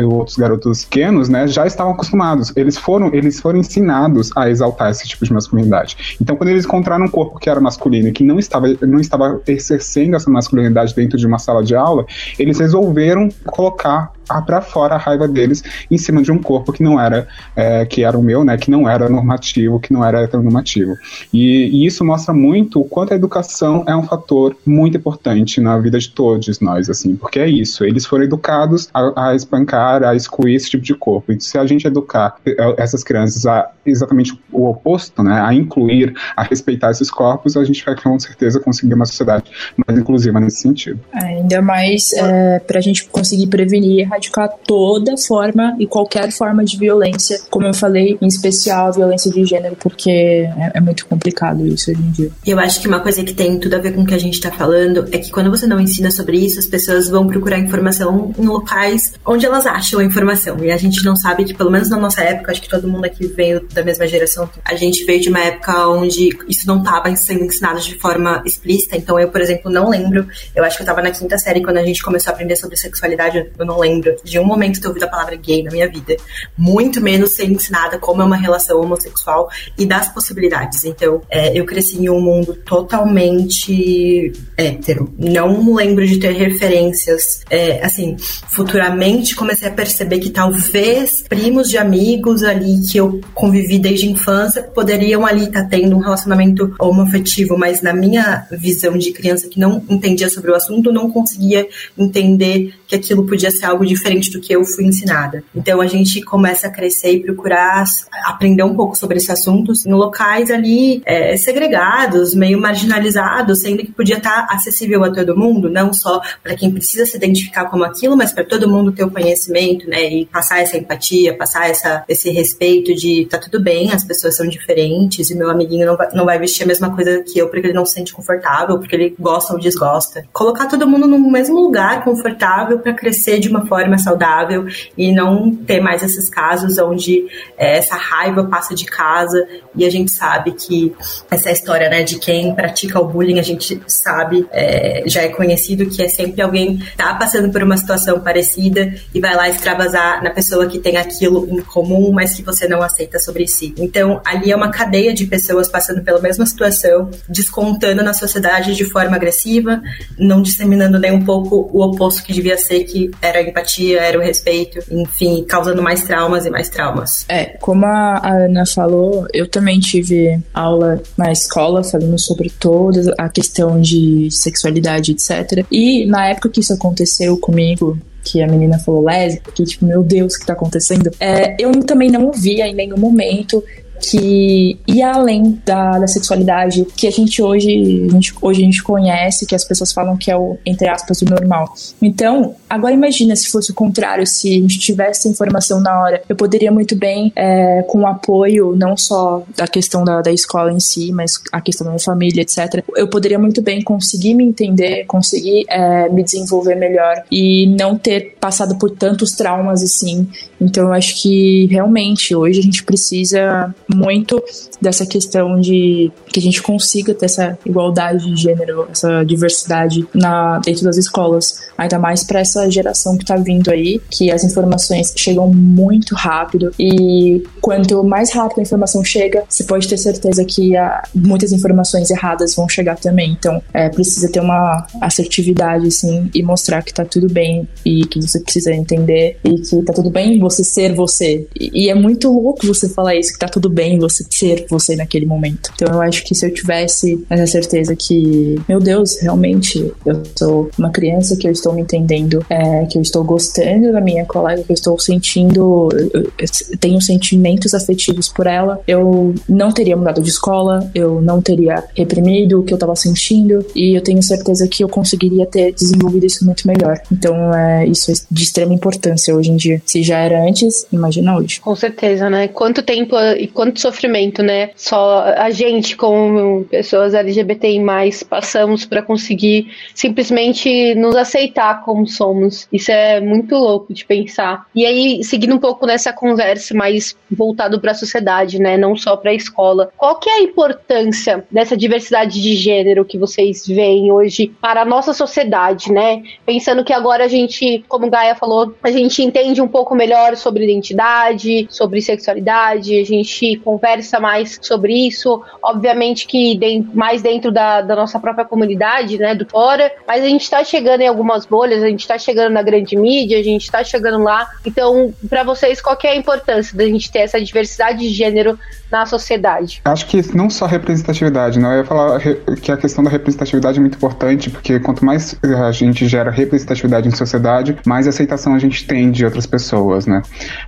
outros garotos pequenos, né, já estavam acostumados. Eles foram, eles foram ensinados a exaltar esse tipo de masculinidade. Então, quando eles encontraram um corpo que era masculino e que não estava, não estava exercendo essa masculinidade dentro de uma sala de aula, eles resolveram colocar para fora a raiva deles em cima de um corpo que não era é, que era o meu, né, que não era normativo, que não era heteronormativo. E, e isso mostra muito o quanto a educação é um fator muito importante na vida de todos nós, assim, porque é isso, eles foram educados a, a espancar, a excluir esse tipo de corpo. E se a gente educar é, essas crianças a exatamente o oposto, né, a incluir, a respeitar esses corpos, a gente vai com certeza conseguir uma sociedade mais inclusiva nesse sentido. É, ainda mais é, para a gente conseguir prevenir erradicar toda forma e qualquer forma de violência, como eu falei, em especial a violência de gênero, porque é, é muito complicado isso hoje em dia. Eu acho que uma coisa que tem tudo a ver com o que a gente está falando é que quando você não ensina sobre isso, as pessoas vão procurar informação em locais onde elas acham a informação. E a gente não sabe que, pelo menos na nossa época, acho que todo mundo aqui veio da mesma geração, a gente veio de uma época onde isso não estava sendo ensinado de forma explícita. Então, eu, por exemplo, não lembro, eu acho que eu estava na quinta série quando a gente começou a aprender sobre sexualidade, eu não lembro de um momento ter ouvido a palavra gay na minha vida. Muito menos ser ensinada como é uma relação homossexual e das possibilidades. Então, é, eu cresci em um mundo totalmente hétero. Não lembro de ter referências. É, assim, futuramente comecei a perceber que talvez primos de amigos ali que eu convivi desde a infância poderiam ali estar tá tendo um relacionamento homoafetivo, mas na minha visão de criança que não entendia sobre o assunto, não conseguia entender que aquilo podia ser algo diferente do que eu fui ensinada. Então a gente começa a crescer e procurar aprender um pouco sobre esse assunto em locais ali é, segregados, meio marginalizados, sendo que podia estar acessível a todo mundo, não só para quem precisa se identificar como aquilo, mas para todo mundo ter o conhecimento, né, e passar essa empatia, passar essa, esse respeito de tá tudo bem, as pessoas são diferentes e meu amiguinho não vai, não vai vestir a mesma coisa que eu porque ele não se sente confortável, porque ele gosta ou desgosta. Colocar todo mundo no mesmo lugar confortável para crescer de uma forma saudável e não ter mais esses casos onde é, essa raiva passa de casa e a gente sabe que essa história né, de quem pratica o bullying, a gente sabe, é, já é conhecido que é sempre alguém tá passando por uma situação parecida e vai lá extravasar na pessoa que tem aquilo em comum, mas que você não aceita sobre si. Então, ali é uma cadeia de pessoas passando pela mesma situação, descontando na sociedade de forma agressiva, não disseminando nem um pouco o oposto que devia ser, que era a empatia, era o respeito, enfim, causando mais traumas e mais traumas. É, como a Ana falou, eu também tive aula na escola falando sobre toda a questão de sexualidade, etc. E na época que isso aconteceu comigo, que a menina falou lésbica, que tipo, meu Deus, o que tá acontecendo? É, eu também não via em nenhum momento que ia além da, da sexualidade que a gente hoje a gente, hoje a gente conhece, que as pessoas falam que é o, entre aspas, o normal. Então, agora imagina se fosse o contrário, se a gente tivesse informação na hora. Eu poderia muito bem, é, com o apoio não só da questão da, da escola em si, mas a questão da minha família, etc. Eu poderia muito bem conseguir me entender, conseguir é, me desenvolver melhor e não ter passado por tantos traumas assim. Então, eu acho que realmente hoje a gente precisa muito dessa questão de que a gente consiga ter essa igualdade de gênero, essa diversidade na, dentro das escolas. Ainda mais para essa geração que está vindo aí, que as informações chegam muito rápido e quanto mais rápido a informação chega, você pode ter certeza que a, muitas informações erradas vão chegar também. Então, é, precisa ter uma assertividade, assim, e mostrar que tá tudo bem e que você precisa entender e que tá tudo bem você ser você. E, e é muito louco você falar isso, que tá tudo bem você ser você naquele momento. Então eu acho que se eu tivesse essa certeza que, meu Deus, realmente eu sou uma criança que eu estou me entendendo, é, que eu estou gostando da minha colega, que eu estou sentindo, eu, tenho sentimentos afetivos por ela, eu não teria mudado de escola, eu não teria reprimido o que eu estava sentindo e eu tenho certeza que eu conseguiria ter desenvolvido isso muito melhor. Então é isso é de extrema importância hoje em dia. Se já era antes, imagina hoje. Com certeza, né? Quanto tempo e quanto quanto sofrimento, né? Só a gente, como pessoas LGBTI, passamos para conseguir simplesmente nos aceitar como somos. Isso é muito louco de pensar. E aí, seguindo um pouco nessa conversa mais voltado para a sociedade, né? Não só para a escola. Qual que é a importância dessa diversidade de gênero que vocês veem hoje para a nossa sociedade, né? Pensando que agora a gente, como Gaia falou, a gente entende um pouco melhor sobre identidade, sobre sexualidade, a gente conversa mais sobre isso, obviamente que mais dentro da, da nossa própria comunidade, né, do fora, mas a gente está chegando em algumas bolhas, a gente está chegando na grande mídia, a gente está chegando lá. Então, para vocês, qual é a importância da gente ter essa diversidade de gênero na sociedade? Acho que não só representatividade, né? Eu ia falar que a questão da representatividade é muito importante, porque quanto mais a gente gera representatividade em sociedade, mais aceitação a gente tem de outras pessoas, né?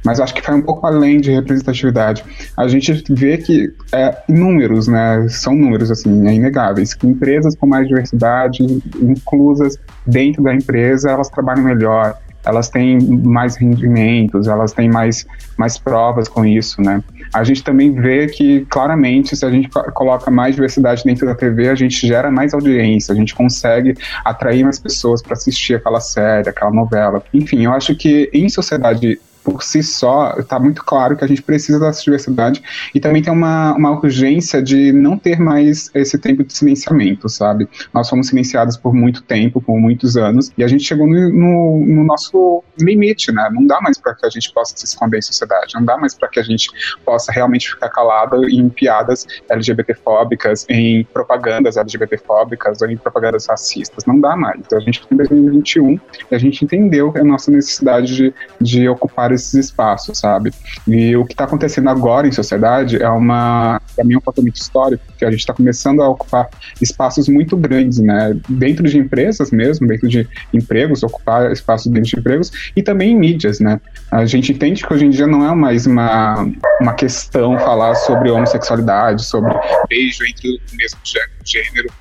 Mas acho que vai um pouco além de representatividade. A gente vê que é, números, né? São números, assim, é inegáveis. Que empresas com mais diversidade, inclusas dentro da empresa, elas trabalham melhor, elas têm mais rendimentos, elas têm mais, mais provas com isso, né? A gente também vê que, claramente, se a gente coloca mais diversidade dentro da TV, a gente gera mais audiência, a gente consegue atrair mais pessoas para assistir aquela série, aquela novela. Enfim, eu acho que em sociedade por si só, está muito claro que a gente precisa dessa diversidade e também tem uma, uma urgência de não ter mais esse tempo de silenciamento, sabe? Nós fomos silenciados por muito tempo, por muitos anos, e a gente chegou no, no, no nosso limite, né? Não dá mais para que a gente possa se esconder em sociedade, não dá mais para que a gente possa realmente ficar calado em piadas LGBTfóbicas, em propagandas LGBTfóbicas ou em propagandas racistas. Não dá mais. Então, a gente está em 2021 e a gente entendeu a nossa necessidade de, de ocupar esses espaços, sabe? E o que está acontecendo agora em sociedade é uma, para mim, é um fator histórico, que a gente está começando a ocupar espaços muito grandes, né? Dentro de empresas mesmo, dentro de empregos, ocupar espaços dentro de empregos e também em mídias, né? A gente entende que hoje em dia não é mais uma, uma questão falar sobre homossexualidade, sobre beijo entre o mesmo gênero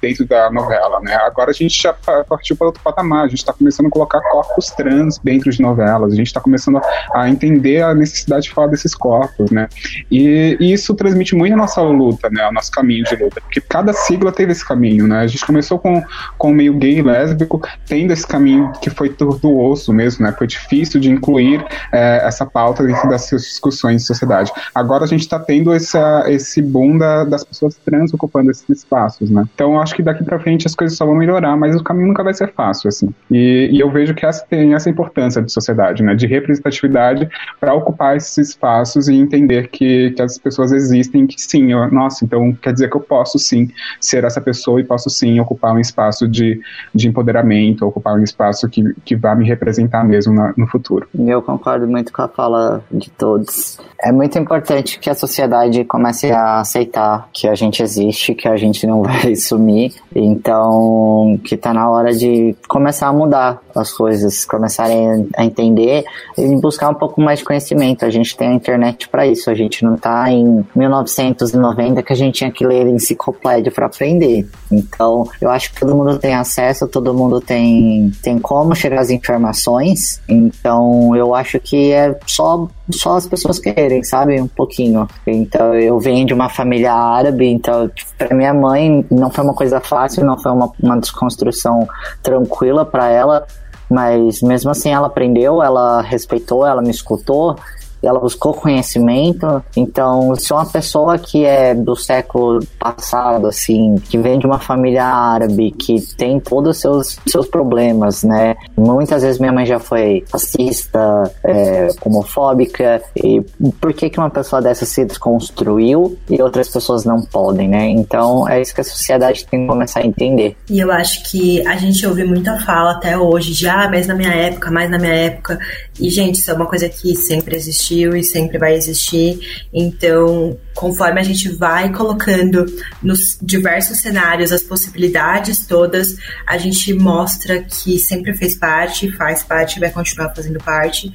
dentro da novela, né? Agora a gente já partiu para outro patamar, a gente está começando a colocar corpos trans dentro de novelas, a gente está começando a entender a necessidade de falar desses corpos, né? E, e, isso transmite muito a nossa luta, né? O nosso caminho de luta, porque cada sigla teve esse caminho, né? A gente começou com, com o meio gay e lésbico, tendo esse caminho que foi tortuoso mesmo, né? Foi difícil de incluir é, essa pauta dentro dessas discussões de sociedade. Agora a gente está tendo essa, esse boom da, das pessoas trans ocupando esses espaços, né? Então eu acho que daqui para frente as coisas só vão melhorar, mas o caminho nunca vai ser fácil, assim. E, e eu vejo que essa tem essa importância de sociedade, né? De representatividade para ocupar esses espaços e entender que, que as pessoas existem, que sim, eu, nossa, então quer dizer que eu posso sim ser essa pessoa e posso sim ocupar um espaço de, de empoderamento, ocupar um espaço que, que vá me representar mesmo na, no futuro. Eu concordo muito com a fala de todos. É muito importante que a sociedade comece a aceitar que a gente existe, que a gente não vai *laughs* sumir, então que tá na hora de começar a mudar as coisas, começarem a entender e buscar um pouco mais de conhecimento. A gente tem a internet para isso, a gente não tá em 1990 que a gente tinha que ler enciclopédia para aprender. Então, eu acho que todo mundo tem acesso, todo mundo tem, tem como chegar às informações. Então, eu acho que é só só as pessoas querem, sabe? Um pouquinho. Então, eu venho de uma família árabe, então, para minha mãe, não foi uma coisa fácil, não foi uma, uma desconstrução tranquila para ela, mas mesmo assim ela aprendeu, ela respeitou, ela me escutou ela buscou conhecimento. Então, se uma pessoa que é do século passado, assim, que vem de uma família árabe, que tem todos os seus, seus problemas, né? Muitas vezes minha mãe já foi racista, é, homofóbica, e por que, que uma pessoa dessa se desconstruiu e outras pessoas não podem, né? Então, é isso que a sociedade tem que começar a entender. E eu acho que a gente ouve muita fala até hoje de, ah, mas na minha época, mais na minha época. E, gente, isso é uma coisa que sempre existiu existiu e sempre vai existir. Então, conforme a gente vai colocando nos diversos cenários as possibilidades todas, a gente mostra que sempre fez parte, faz parte, vai continuar fazendo parte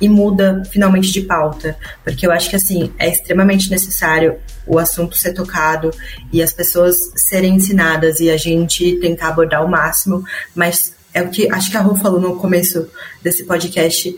e muda finalmente de pauta, porque eu acho que assim é extremamente necessário o assunto ser tocado e as pessoas serem ensinadas e a gente tentar abordar o máximo, mas é o que acho que a Ru falou no começo desse podcast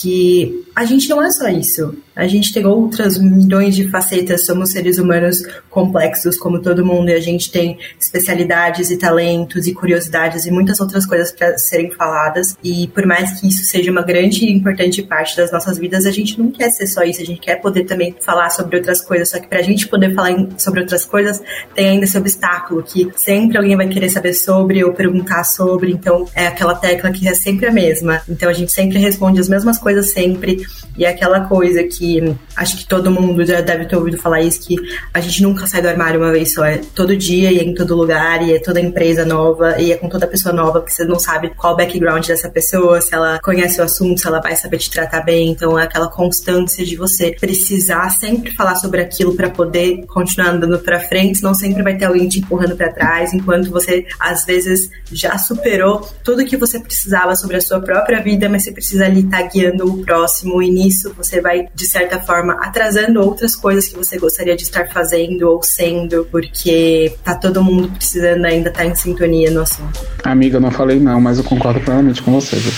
que a gente não é só isso. A gente tem outras milhões de facetas, somos seres humanos complexos como todo mundo e a gente tem especialidades e talentos e curiosidades e muitas outras coisas para serem faladas. E por mais que isso seja uma grande e importante parte das nossas vidas, a gente não quer ser só isso, a gente quer poder também falar sobre outras coisas. Só que para a gente poder falar sobre outras coisas, tem ainda esse obstáculo que sempre alguém vai querer saber sobre ou perguntar sobre. Então é aquela tecla que é sempre a mesma. Então a gente sempre responde as mesmas coisas sempre e é aquela coisa que que acho que todo mundo já deve ter ouvido falar isso, que a gente nunca sai do armário uma vez só. É todo dia e é em todo lugar, e é toda empresa nova, e é com toda pessoa nova, porque você não sabe qual o background dessa pessoa, se ela conhece o assunto, se ela vai saber te tratar bem. Então é aquela constância de você precisar sempre falar sobre aquilo para poder continuar andando para frente, senão sempre vai ter alguém te empurrando para trás, enquanto você às vezes já superou tudo que você precisava sobre a sua própria vida, mas você precisa ali estar tá guiando o próximo, e nisso você vai, certa forma, atrasando outras coisas que você gostaria de estar fazendo ou sendo, porque tá todo mundo precisando ainda estar tá em sintonia no assunto. Amiga, eu não falei não, mas eu concordo plenamente com você. Viu?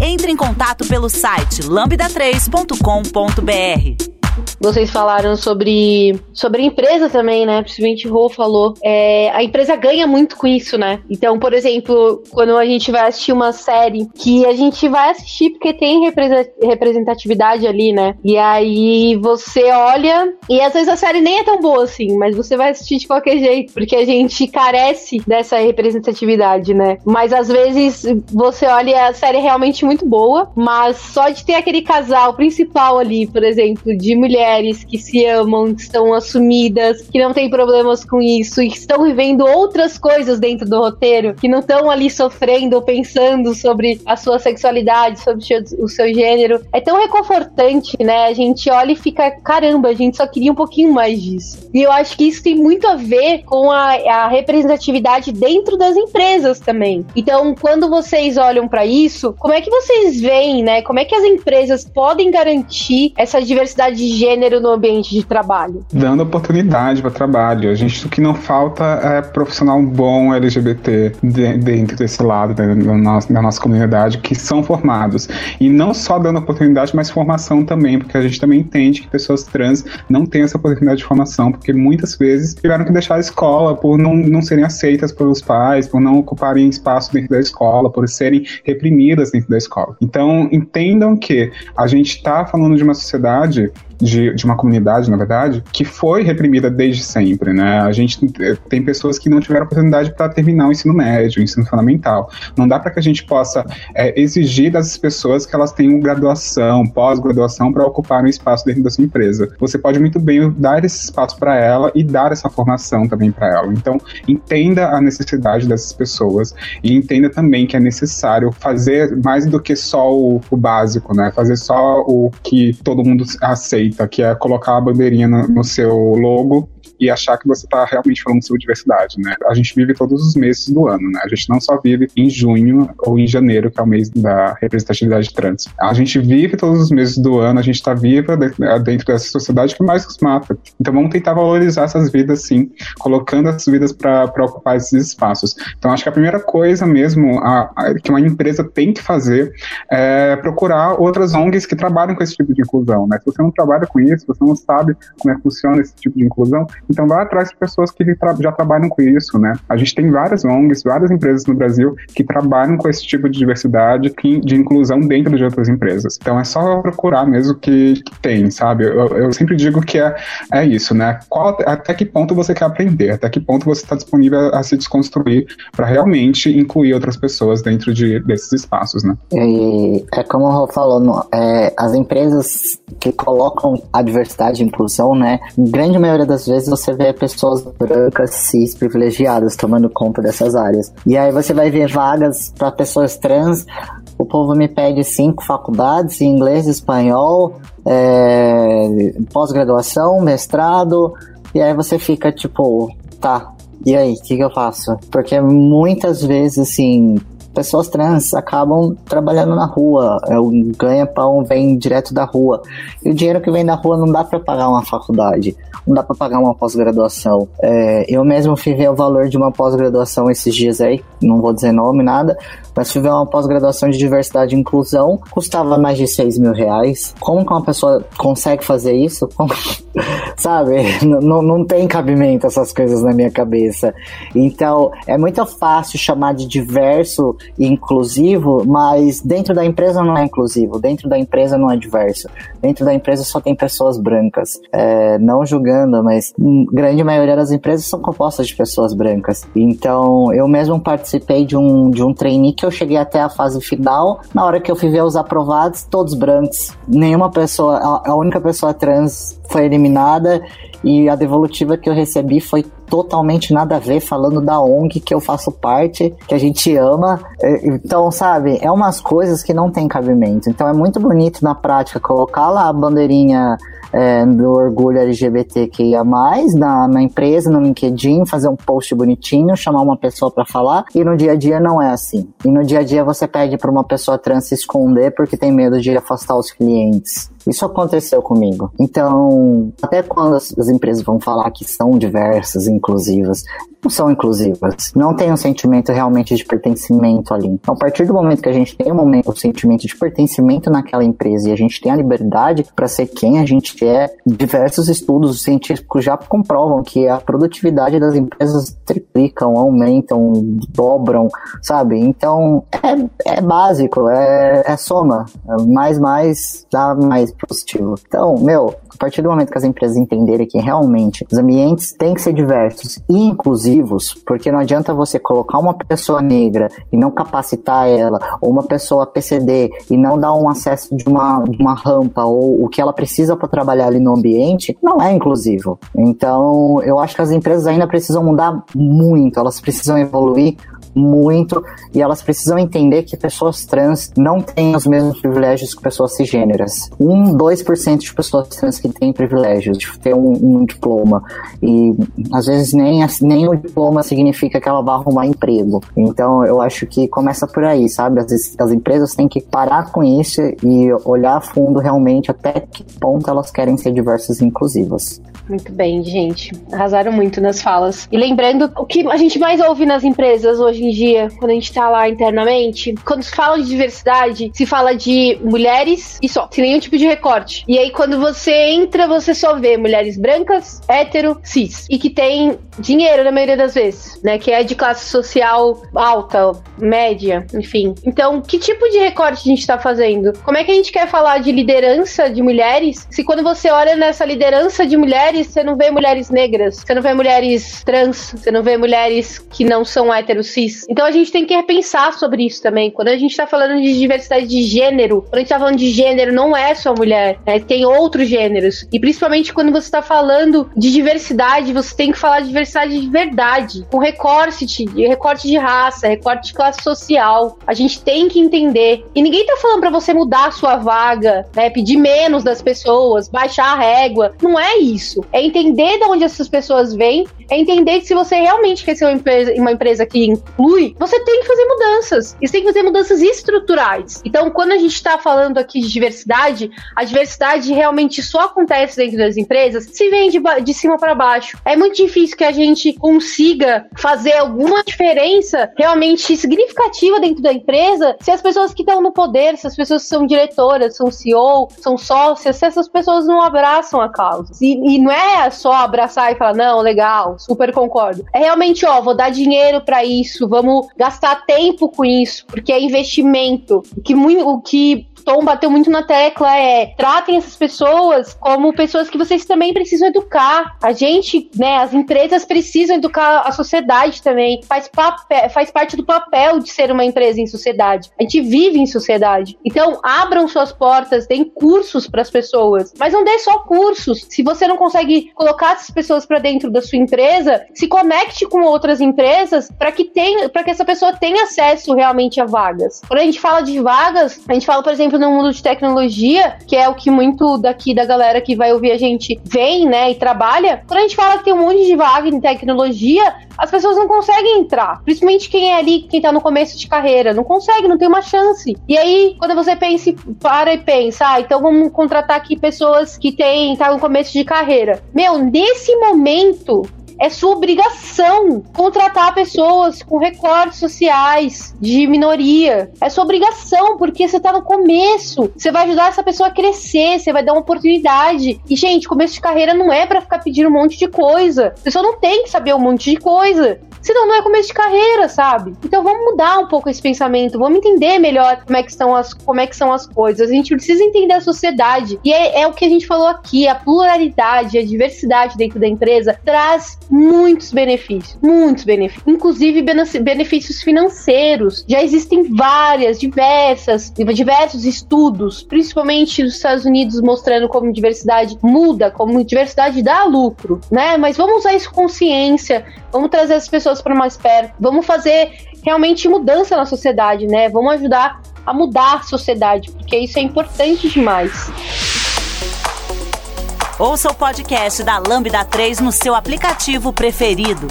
Entre em contato pelo site lambda3.com.br. Vocês falaram sobre, sobre a empresa também, né? Principalmente o Rô falou. É, a empresa ganha muito com isso, né? Então, por exemplo, quando a gente vai assistir uma série que a gente vai assistir porque tem representatividade ali, né? E aí você olha e às vezes a série nem é tão boa assim, mas você vai assistir de qualquer jeito, porque a gente carece dessa representatividade, né? Mas às vezes você olha a série é realmente muito boa, mas só de ter aquele casal principal ali, por exemplo, de mulheres que se amam, que estão assumidas, que não têm problemas com isso e que estão vivendo outras coisas dentro do roteiro, que não estão ali sofrendo ou pensando sobre a sua sexualidade, sobre o seu gênero. É tão reconfortante, né? A gente olha e fica, caramba, a gente só queria um pouquinho mais disso. E eu acho que isso tem muito a ver com a, a representatividade dentro das empresas também. Então, quando vocês olham para isso, como é que vocês veem, né? Como é que as empresas podem garantir essa diversidade de gênero no ambiente de trabalho? Dando oportunidade para trabalho. A gente, o que não falta é profissional bom LGBT de, dentro desse lado da, nossa, da nossa comunidade que são formados. E não só dando oportunidade, mas formação também, porque a gente também entende que pessoas trans não têm essa oportunidade de formação, porque muitas vezes tiveram que deixar a escola por não, não serem aceitas pelos pais, por não ocuparem espaço dentro da escola, por serem reprimidas dentro da escola. Então, entendam que a gente está falando de uma sociedade de, de uma comunidade, na verdade, que foi reprimida desde sempre, né? A gente tem pessoas que não tiveram oportunidade para terminar o ensino médio, o ensino fundamental. Não dá para que a gente possa é, exigir das pessoas que elas tenham graduação, pós-graduação para ocupar um espaço dentro da sua empresa. Você pode muito bem dar esse espaço para ela e dar essa formação também para ela. Então, entenda a necessidade dessas pessoas e entenda também que é necessário fazer mais do que só o, o básico, né? Fazer só o que todo mundo aceita que é colocar a bandeirinha no, no seu logo e achar que você está realmente falando sobre diversidade, né? A gente vive todos os meses do ano, né? A gente não só vive em junho ou em janeiro, que é o mês da representatividade trans. A gente vive todos os meses do ano, a gente está viva dentro dessa sociedade que mais nos mata. Então vamos tentar valorizar essas vidas, sim, colocando essas vidas para ocupar esses espaços. Então acho que a primeira coisa mesmo a, a, que uma empresa tem que fazer é procurar outras ONGs que trabalham com esse tipo de inclusão, né? Se você não trabalha com isso, você não sabe como é que funciona esse tipo de inclusão, então vai atrás de pessoas que já trabalham com isso, né? A gente tem várias ONGs, várias empresas no Brasil que trabalham com esse tipo de diversidade, de inclusão dentro de outras empresas. Então é só procurar mesmo que, que tem, sabe? Eu, eu, sempre digo que é, é isso, né? Qual, até que ponto você quer aprender, até que ponto você está disponível a se desconstruir para realmente incluir outras pessoas dentro de, desses espaços, né? E é como o Rô falou, no, é, as empresas que colocam a diversidade e inclusão, né? Grande maioria das vezes você vê pessoas brancas, cis, privilegiadas tomando conta dessas áreas. E aí você vai ver vagas para pessoas trans. O povo me pede cinco faculdades, inglês, espanhol, é, pós-graduação, mestrado. E aí você fica tipo, tá, e aí, o que, que eu faço? Porque muitas vezes, assim, pessoas trans acabam trabalhando na rua, é, o ganha-pão vem direto da rua. E o dinheiro que vem da rua não dá para pagar uma faculdade, não dá para pagar uma pós-graduação. É, eu mesmo fui ver o valor de uma pós-graduação esses dias aí, não vou dizer nome, nada, mas fui ver uma pós-graduação de diversidade e inclusão, custava mais de 6 mil reais. Como que uma pessoa consegue fazer isso? *laughs* Sabe? Não, tem cabimento essas coisas na minha cabeça. Então, é muito fácil chamar de diverso inclusivo, mas dentro da empresa não é inclusivo, dentro da empresa não é diverso. Dentro da empresa só tem pessoas brancas. É, não julgando, mas grande maioria das empresas são compostas de pessoas brancas. Então, eu mesmo participei de um, de um trainee que eu cheguei até a fase final. Na hora que eu fui ver os aprovados, todos brancos. Nenhuma pessoa, a, a única pessoa trans foi eliminada e a devolutiva que eu recebi foi totalmente nada a ver, falando da ONG que eu faço parte, que a gente ama. É, então, sabe, é umas coisas que não tem cabimento. Então é muito bonito na prática colocar lá a bandeirinha é, do orgulho LGBTQIA+, na, na empresa, no LinkedIn, fazer um post bonitinho, chamar uma pessoa para falar, e no dia a dia não é assim. E no dia a dia você pede para uma pessoa trans se esconder porque tem medo de afastar os clientes. Isso aconteceu comigo. Então, até quando as, as empresas vão falar que são diversas, inclusivas, não são inclusivas. Não tem um sentimento realmente de pertencimento ali. Então, a partir do momento que a gente tem um, momento, um sentimento de pertencimento naquela empresa e a gente tem a liberdade para ser quem a gente é, diversos estudos científicos já comprovam que a produtividade das empresas triplicam, aumentam, dobram, sabe? Então, é, é básico, é, é soma. Mais, mais, dá mais positivo. Então, meu, a partir do momento que as empresas entenderem que realmente os ambientes têm que ser diversos e inclusivos, porque não adianta você colocar uma pessoa negra e não capacitar ela, ou uma pessoa PCD e não dar um acesso de uma, de uma rampa ou o que ela precisa para trabalhar ali no ambiente, não é inclusivo. Então, eu acho que as empresas ainda precisam mudar muito, elas precisam evoluir muito e elas precisam entender que pessoas trans não têm os mesmos privilégios que pessoas cisgêneras. 1, 2% de pessoas trans que têm privilégios de ter um, um, diploma e às vezes nem, nem o diploma significa que ela vai arrumar emprego. Então eu acho que começa por aí, sabe? As, as empresas têm que parar com isso e olhar a fundo realmente até que ponto elas querem ser diversas e inclusivas. Muito bem, gente. Arrasaram muito nas falas. E lembrando, o que a gente mais ouve nas empresas hoje em dia, quando a gente tá lá internamente, quando se fala de diversidade, se fala de mulheres e só, sem nenhum tipo de recorte. E aí, quando você entra, você só vê mulheres brancas, hétero, cis. E que tem dinheiro na maioria das vezes, né? Que é de classe social alta, média, enfim. Então, que tipo de recorte a gente tá fazendo? Como é que a gente quer falar de liderança de mulheres se quando você olha nessa liderança de mulheres, você não vê mulheres negras, você não vê mulheres trans, você não vê mulheres que não são hétero cis. Então a gente tem que repensar sobre isso também. Quando a gente tá falando de diversidade de gênero, quando a gente tá falando de gênero, não é só mulher, né? Tem outros gêneros. E principalmente quando você tá falando de diversidade, você tem que falar de diversidade de verdade, com recorte de, recorte de raça, recorte de classe social. A gente tem que entender. E ninguém tá falando para você mudar a sua vaga, né? Pedir menos das pessoas, baixar a régua. Não é isso é entender de onde essas pessoas vêm, é entender que se você realmente quer ser uma empresa, uma empresa que você tem que fazer mudanças. E você tem que fazer mudanças estruturais. Então, quando a gente está falando aqui de diversidade, a diversidade realmente só acontece dentro das empresas se vem de, de cima para baixo. É muito difícil que a gente consiga fazer alguma diferença realmente significativa dentro da empresa se as pessoas que estão no poder, se as pessoas que são diretoras, são CEO, são sócias, se essas pessoas não abraçam a causa. E, e não é só abraçar e falar, não, legal, super concordo. É realmente, ó, vou dar dinheiro para isso, vamos gastar tempo com isso, porque é investimento. Que muito, o que Tom bateu muito na tecla é tratem essas pessoas como pessoas que vocês também precisam educar. A gente, né, as empresas precisam educar a sociedade também. Faz, papel, faz parte do papel de ser uma empresa em sociedade. A gente vive em sociedade. Então, abram suas portas, deem cursos para as pessoas, mas não dê só cursos. Se você não consegue colocar essas pessoas para dentro da sua empresa, se conecte com outras empresas para que tenha, para que essa pessoa tenha acesso realmente a vagas. Quando a gente fala de vagas, a gente fala, por exemplo, exemplo, no mundo de tecnologia, que é o que muito daqui da galera que vai ouvir a gente vem, né, e trabalha, quando a gente fala que tem um monte de vaga em tecnologia, as pessoas não conseguem entrar. Principalmente quem é ali, quem tá no começo de carreira, não consegue, não tem uma chance. E aí, quando você pensa, para e pensa, ah, então vamos contratar aqui pessoas que têm, tá no começo de carreira. Meu, nesse momento, é sua obrigação contratar pessoas com recortes sociais de minoria. É sua obrigação, porque você tá no começo. Você vai ajudar essa pessoa a crescer, você vai dar uma oportunidade. E, gente, começo de carreira não é para ficar pedindo um monte de coisa. A pessoa não tem que saber um monte de coisa. Senão não é começo de carreira, sabe? Então vamos mudar um pouco esse pensamento, vamos entender melhor como é que são as, como é que são as coisas. A gente precisa entender a sociedade. E é, é o que a gente falou aqui: a pluralidade, a diversidade dentro da empresa traz muitos benefícios. Muitos benefícios. Inclusive benefícios financeiros. Já existem várias, diversas, diversos estudos, principalmente nos Estados Unidos, mostrando como diversidade muda, como diversidade dá lucro, né? Mas vamos usar isso com consciência, vamos trazer as pessoas para mais perto, vamos fazer realmente mudança na sociedade, né? Vamos ajudar a mudar a sociedade, porque isso é importante demais. Ouça o podcast da Lambda 3 no seu aplicativo preferido.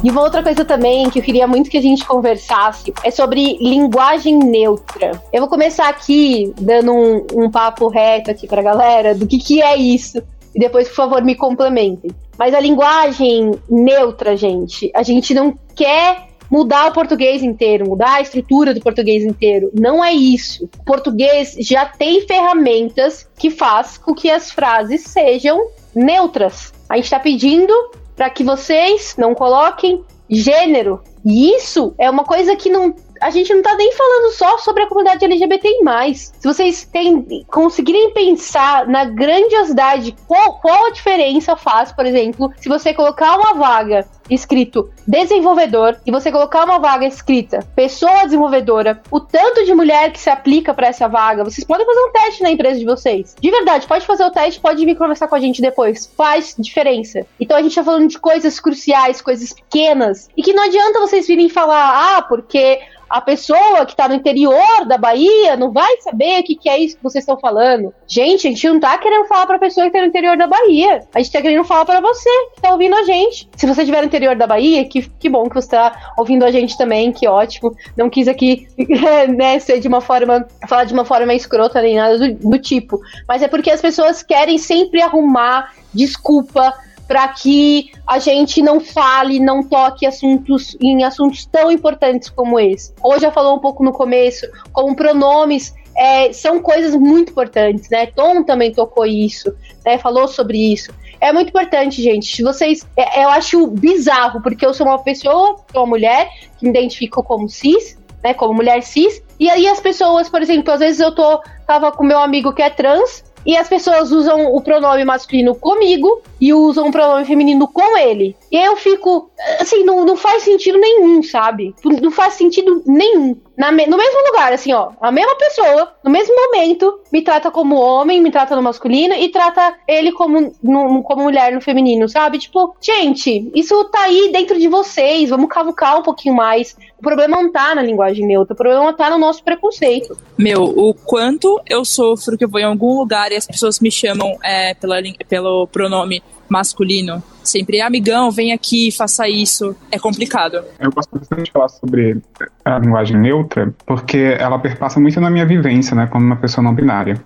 E uma outra coisa também que eu queria muito que a gente conversasse é sobre linguagem neutra. Eu vou começar aqui dando um, um papo reto aqui pra galera do que, que é isso. E depois, por favor, me complementem. Mas a linguagem neutra, gente, a gente não quer mudar o português inteiro, mudar a estrutura do português inteiro. Não é isso. O português já tem ferramentas que faz com que as frases sejam neutras. A gente está pedindo para que vocês não coloquem gênero. E isso é uma coisa que não a gente não tá nem falando só sobre a comunidade LGBTI+. Se vocês têm, conseguirem pensar na grandiosidade, qual, qual a diferença faz, por exemplo, se você colocar uma vaga escrito desenvolvedor e você colocar uma vaga escrita pessoa desenvolvedora, o tanto de mulher que se aplica para essa vaga, vocês podem fazer um teste na empresa de vocês. De verdade, pode fazer o teste, pode vir conversar com a gente depois. Faz diferença. Então a gente tá falando de coisas cruciais, coisas pequenas, e que não adianta vocês virem falar, ah, porque a pessoa que está no interior da Bahia não vai saber o que, que é isso que vocês estão falando. Gente, a gente não tá querendo falar pra pessoa que está no interior da Bahia. A gente tá querendo falar para você que tá ouvindo a gente. Se você estiver no interior da Bahia, que, que bom que você tá ouvindo a gente também, que ótimo. Não quis aqui, *laughs* né, ser de uma forma, falar de uma forma escrota nem nada do, do tipo. Mas é porque as pessoas querem sempre arrumar desculpa para que a gente não fale, não toque assuntos em assuntos tão importantes como esse. Hoje já falou um pouco no começo, como pronomes é, são coisas muito importantes, né? Tom também tocou isso, né? Falou sobre isso. É muito importante, gente. Vocês, é, eu acho bizarro porque eu sou uma pessoa, uma mulher que me identifico como cis, né? Como mulher cis. E aí as pessoas, por exemplo, às vezes eu tô tava com meu amigo que é trans e as pessoas usam o pronome masculino comigo e usam o pronome feminino com ele. E aí eu fico, assim, não, não faz sentido nenhum, sabe? Não faz sentido nenhum. Na no mesmo lugar, assim, ó, a mesma pessoa, no mesmo momento, me trata como homem, me trata no masculino e trata ele como, no, como mulher no feminino, sabe? Tipo, gente, isso tá aí dentro de vocês, vamos cavucar um pouquinho mais. O problema não tá na linguagem neutra, o problema tá no nosso preconceito. Meu, o quanto eu sofro que eu vou em algum lugar e as pessoas me chamam é, pela, pelo pronome masculino. Sempre, amigão, vem aqui, faça isso. É complicado. Eu gosto bastante de falar sobre a linguagem neutra, porque ela perpassa muito na minha vivência, né, como uma pessoa não binária.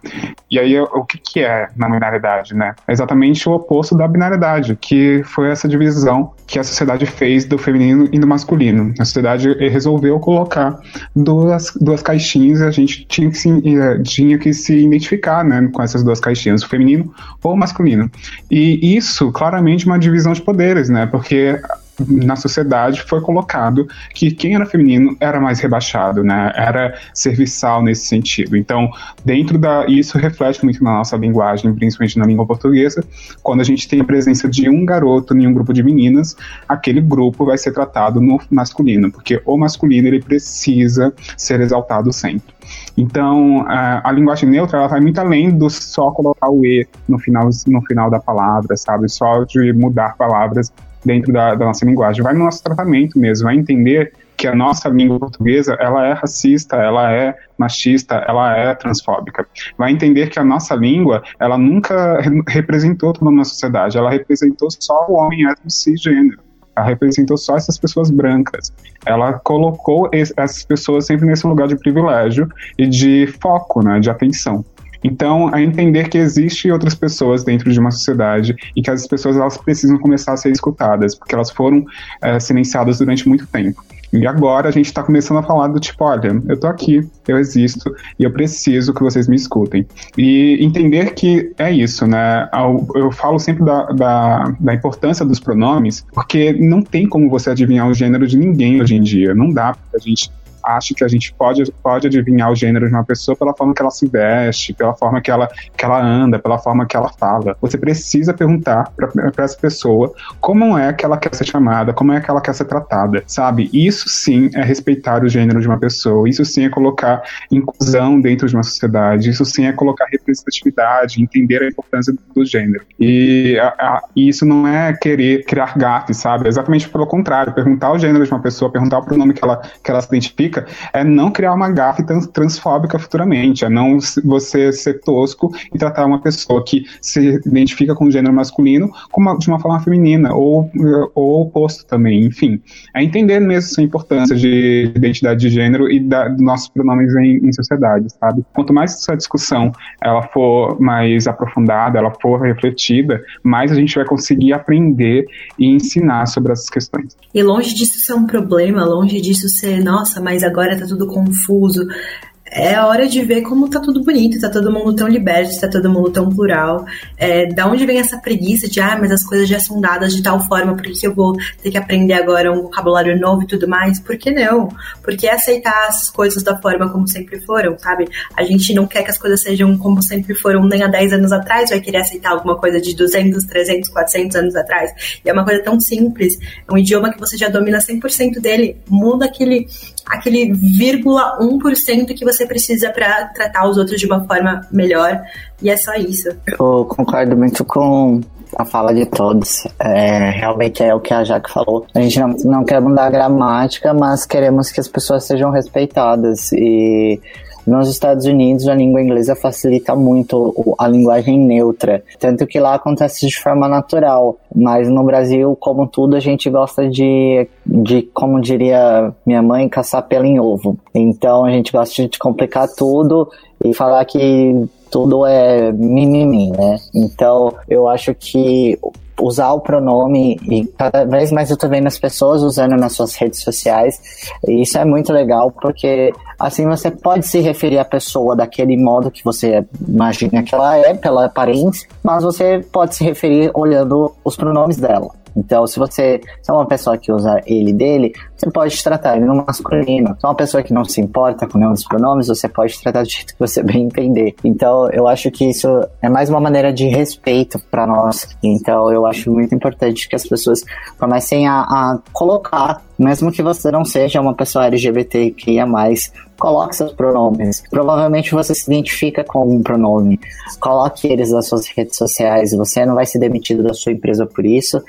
E aí, o que, que é na binariedade, né? É exatamente o oposto da binariedade, que foi essa divisão que a sociedade fez do feminino e do masculino. A sociedade resolveu colocar duas, duas caixinhas e a gente tinha que, se, eh, tinha que se identificar, né, com essas duas caixinhas, o feminino ou o masculino. E isso, claramente, uma divisão de poderes, né? Porque na sociedade foi colocado que quem era feminino era mais rebaixado, né? Era serviçal nesse sentido. Então, dentro da isso reflete muito na nossa linguagem, principalmente na língua portuguesa, quando a gente tem a presença de um garoto em um grupo de meninas, aquele grupo vai ser tratado no masculino, porque o masculino ele precisa ser exaltado sempre. Então, a, linguagem neutra ela vai muito além do só colocar o e no final, no final da palavra, sabe? Só de mudar palavras dentro da, da nossa linguagem. Vai no nosso tratamento mesmo, vai entender que a nossa língua portuguesa ela é racista, ela é machista, ela é transfóbica. Vai entender que a nossa língua ela nunca re representou toda uma sociedade, ela representou só o homem hétero cisgênero. Ela representou só essas pessoas brancas. Ela colocou essas pessoas sempre nesse lugar de privilégio e de foco, né, de atenção. Então, a entender que existem outras pessoas dentro de uma sociedade e que as pessoas elas precisam começar a ser escutadas, porque elas foram é, silenciadas durante muito tempo. E agora a gente está começando a falar do tipo, olha, eu tô aqui, eu existo e eu preciso que vocês me escutem. E entender que é isso, né? Eu falo sempre da, da, da importância dos pronomes, porque não tem como você adivinhar o gênero de ninguém hoje em dia. Não dá pra gente acho que a gente pode, pode adivinhar o gênero de uma pessoa pela forma que ela se veste, pela forma que ela, que ela anda, pela forma que ela fala. Você precisa perguntar para essa pessoa como é que ela quer ser chamada, como é que ela quer ser tratada, sabe? Isso sim é respeitar o gênero de uma pessoa, isso sim é colocar inclusão dentro de uma sociedade, isso sim é colocar representatividade, entender a importância do gênero. E a, a, isso não é querer criar gafes, sabe? É exatamente pelo contrário, perguntar o gênero de uma pessoa, perguntar o pronome que ela, que ela se identifica, é não criar uma gafe transfóbica futuramente, é não você ser tosco e tratar uma pessoa que se identifica com o gênero masculino como de uma forma feminina, ou, ou oposto também, enfim. É entender mesmo a importância de identidade de gênero e da, dos nossos pronomes em, em sociedade, sabe? Quanto mais essa discussão ela for mais aprofundada, ela for refletida, mais a gente vai conseguir aprender e ensinar sobre essas questões. E longe disso ser um problema, longe disso ser, nossa, mas agora tá tudo confuso é hora de ver como tá tudo bonito, tá todo mundo tão liberto, tá todo mundo tão plural. É, da onde vem essa preguiça de, ah, mas as coisas já são dadas de tal forma, por que eu vou ter que aprender agora um vocabulário novo e tudo mais? Por que não? Porque aceitar as coisas da forma como sempre foram, sabe? A gente não quer que as coisas sejam como sempre foram nem há 10 anos atrás, vai querer aceitar alguma coisa de 200, 300, 400 anos atrás. E é uma coisa tão simples, é um idioma que você já domina 100% dele, muda aquele aquele vírgula 1% que você precisa para tratar os outros de uma forma melhor. E é só isso. Eu concordo muito com a fala de todos. É, realmente é o que a Jaque falou. A gente não, não quer mudar a gramática, mas queremos que as pessoas sejam respeitadas. E nos Estados Unidos, a língua inglesa facilita muito a linguagem neutra, tanto que lá acontece de forma natural. Mas no Brasil, como tudo, a gente gosta de, de como diria minha mãe, caçar pelo em ovo. Então a gente gosta de complicar tudo e falar que tudo é mimimi, né? Então eu acho que usar o pronome e cada vez mais eu tô vendo as pessoas usando nas suas redes sociais. E isso é muito legal porque assim você pode se referir à pessoa daquele modo que você imagina que ela é, pela aparência, mas você pode se referir olhando os pronomes dela. Então, se você se é uma pessoa que usa ele dele, você pode tratar ele no masculino. Se é uma pessoa que não se importa com nenhum dos pronomes, você pode tratar do jeito que você bem entender. Então, eu acho que isso é mais uma maneira de respeito para nós. Então, eu acho muito importante que as pessoas comecem a, a colocar mesmo que você não seja uma pessoa LGBTQIA+, coloque seus pronomes. Provavelmente você se identifica com um pronome. Coloque eles nas suas redes sociais. Você não vai ser demitido da sua empresa por isso.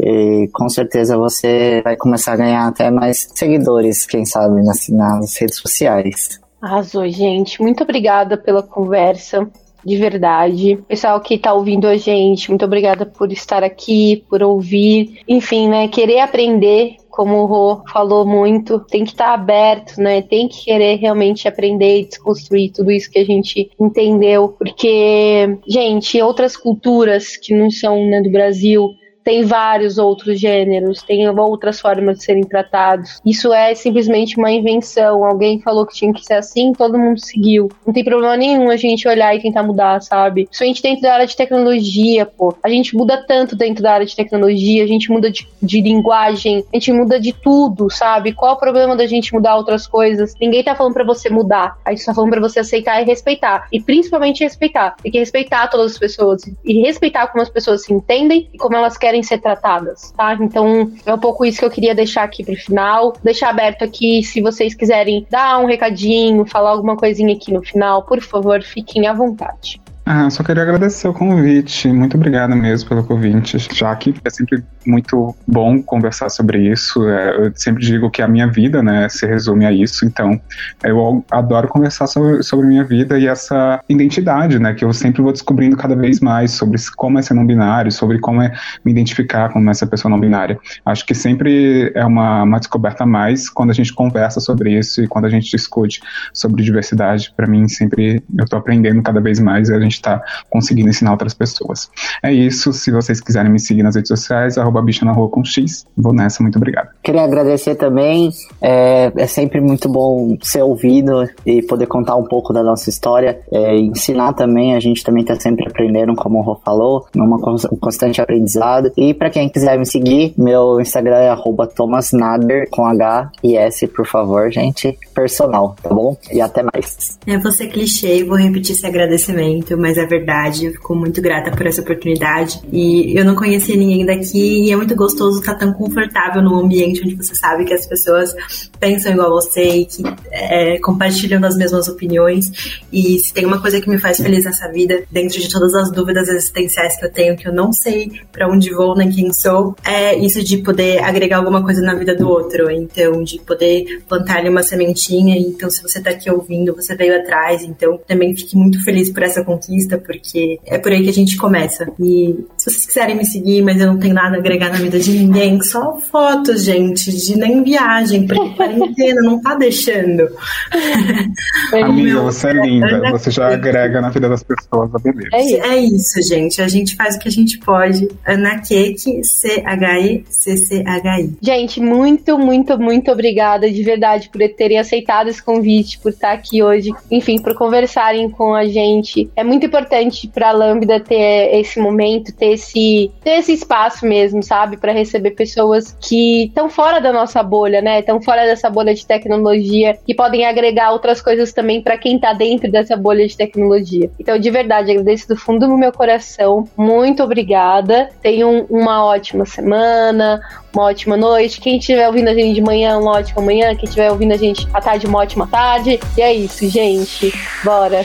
E com certeza você vai começar a ganhar até mais seguidores, quem sabe, nas, nas redes sociais. Arrasou, gente. Muito obrigada pela conversa de verdade. Pessoal que tá ouvindo a gente, muito obrigada por estar aqui, por ouvir, enfim, né, querer aprender como o Rô falou muito, tem que estar tá aberto, né? Tem que querer realmente aprender e desconstruir tudo isso que a gente entendeu. Porque, gente, outras culturas que não são né, do Brasil tem vários outros gêneros, tem outras formas de serem tratados. Isso é simplesmente uma invenção. Alguém falou que tinha que ser assim, todo mundo seguiu. Não tem problema nenhum a gente olhar e tentar mudar, sabe? Principalmente dentro da área de tecnologia, pô. A gente muda tanto dentro da área de tecnologia, a gente muda de, de linguagem, a gente muda de tudo, sabe? Qual o problema da gente mudar outras coisas? Ninguém tá falando para você mudar. A gente tá falando pra você aceitar e respeitar. E principalmente respeitar. Tem que respeitar todas as pessoas. E respeitar como as pessoas se entendem e como elas querem querem ser tratadas, tá? Então é um pouco isso que eu queria deixar aqui pro final. Deixar aberto aqui se vocês quiserem dar um recadinho, falar alguma coisinha aqui no final, por favor, fiquem à vontade. Ah, só queria agradecer o convite. Muito obrigado mesmo pelo convite. Já que é sempre muito bom conversar sobre isso. É, eu sempre digo que a minha vida, né, se resume a isso. Então, eu adoro conversar sobre, sobre minha vida e essa identidade, né, que eu sempre vou descobrindo cada vez mais sobre como é ser não binário, sobre como é me identificar como essa pessoa não binária. Acho que sempre é uma, uma descoberta a mais quando a gente conversa sobre isso e quando a gente discute sobre diversidade. Para mim, sempre eu tô aprendendo cada vez mais e a gente está conseguindo ensinar outras pessoas. É isso. Se vocês quiserem me seguir nas redes sociais, arroba bicha na rua com X. Vou nessa, muito obrigado. Queria agradecer também. É, é sempre muito bom ser ouvido e poder contar um pouco da nossa história. É, ensinar também, a gente também está sempre aprendendo, como o Rô falou, numa um constante aprendizado. E para quem quiser me seguir, meu Instagram é @thomasnader com H e S, por favor, gente. Personal, tá bom? E até mais. É você clichê e vou repetir esse agradecimento, mas é verdade. Eu fico muito grata por essa oportunidade. E eu não conhecia ninguém daqui e é muito gostoso estar tão confortável num ambiente onde você sabe que as pessoas pensam igual você e que é, compartilham das mesmas opiniões. E se tem uma coisa que me faz feliz nessa vida, dentro de todas as dúvidas existenciais que eu tenho, que eu não sei para onde vou nem quem sou, é isso de poder agregar alguma coisa na vida do outro. Então, de poder plantar ali uma sementinha. Então, se você tá aqui ouvindo, você veio atrás. Então, também fique muito feliz por essa conquista, porque é por aí que a gente começa. E se vocês quiserem me seguir, mas eu não tenho nada a agregar na vida de ninguém, só fotos, gente, de nem viagem, porque quarentena não tá deixando. *laughs* Amiga, você é linda. Você já agrega na vida das pessoas a beleza. É isso. é isso, gente. A gente faz o que a gente pode. Ana Cake, C-H-I, C-C-H-I. Gente, muito, muito, muito obrigada de verdade por terem aceitado esse convite, por estar aqui hoje, enfim, por conversarem com a gente. É muito importante para a Lambda ter esse momento, ter esse, ter esse espaço mesmo, sabe, para receber pessoas que estão fora da nossa bolha, né? Estão fora dessa bolha de tecnologia e podem agregar outras coisas também para quem tá dentro dessa bolha de tecnologia. Então, de verdade, agradeço do fundo do meu coração. Muito obrigada. Tenham uma ótima semana, uma ótima noite. Quem estiver ouvindo a gente de manhã, uma ótima manhã. Quem estiver ouvindo a gente à tarde, uma ótima tarde. E é isso, gente. Bora.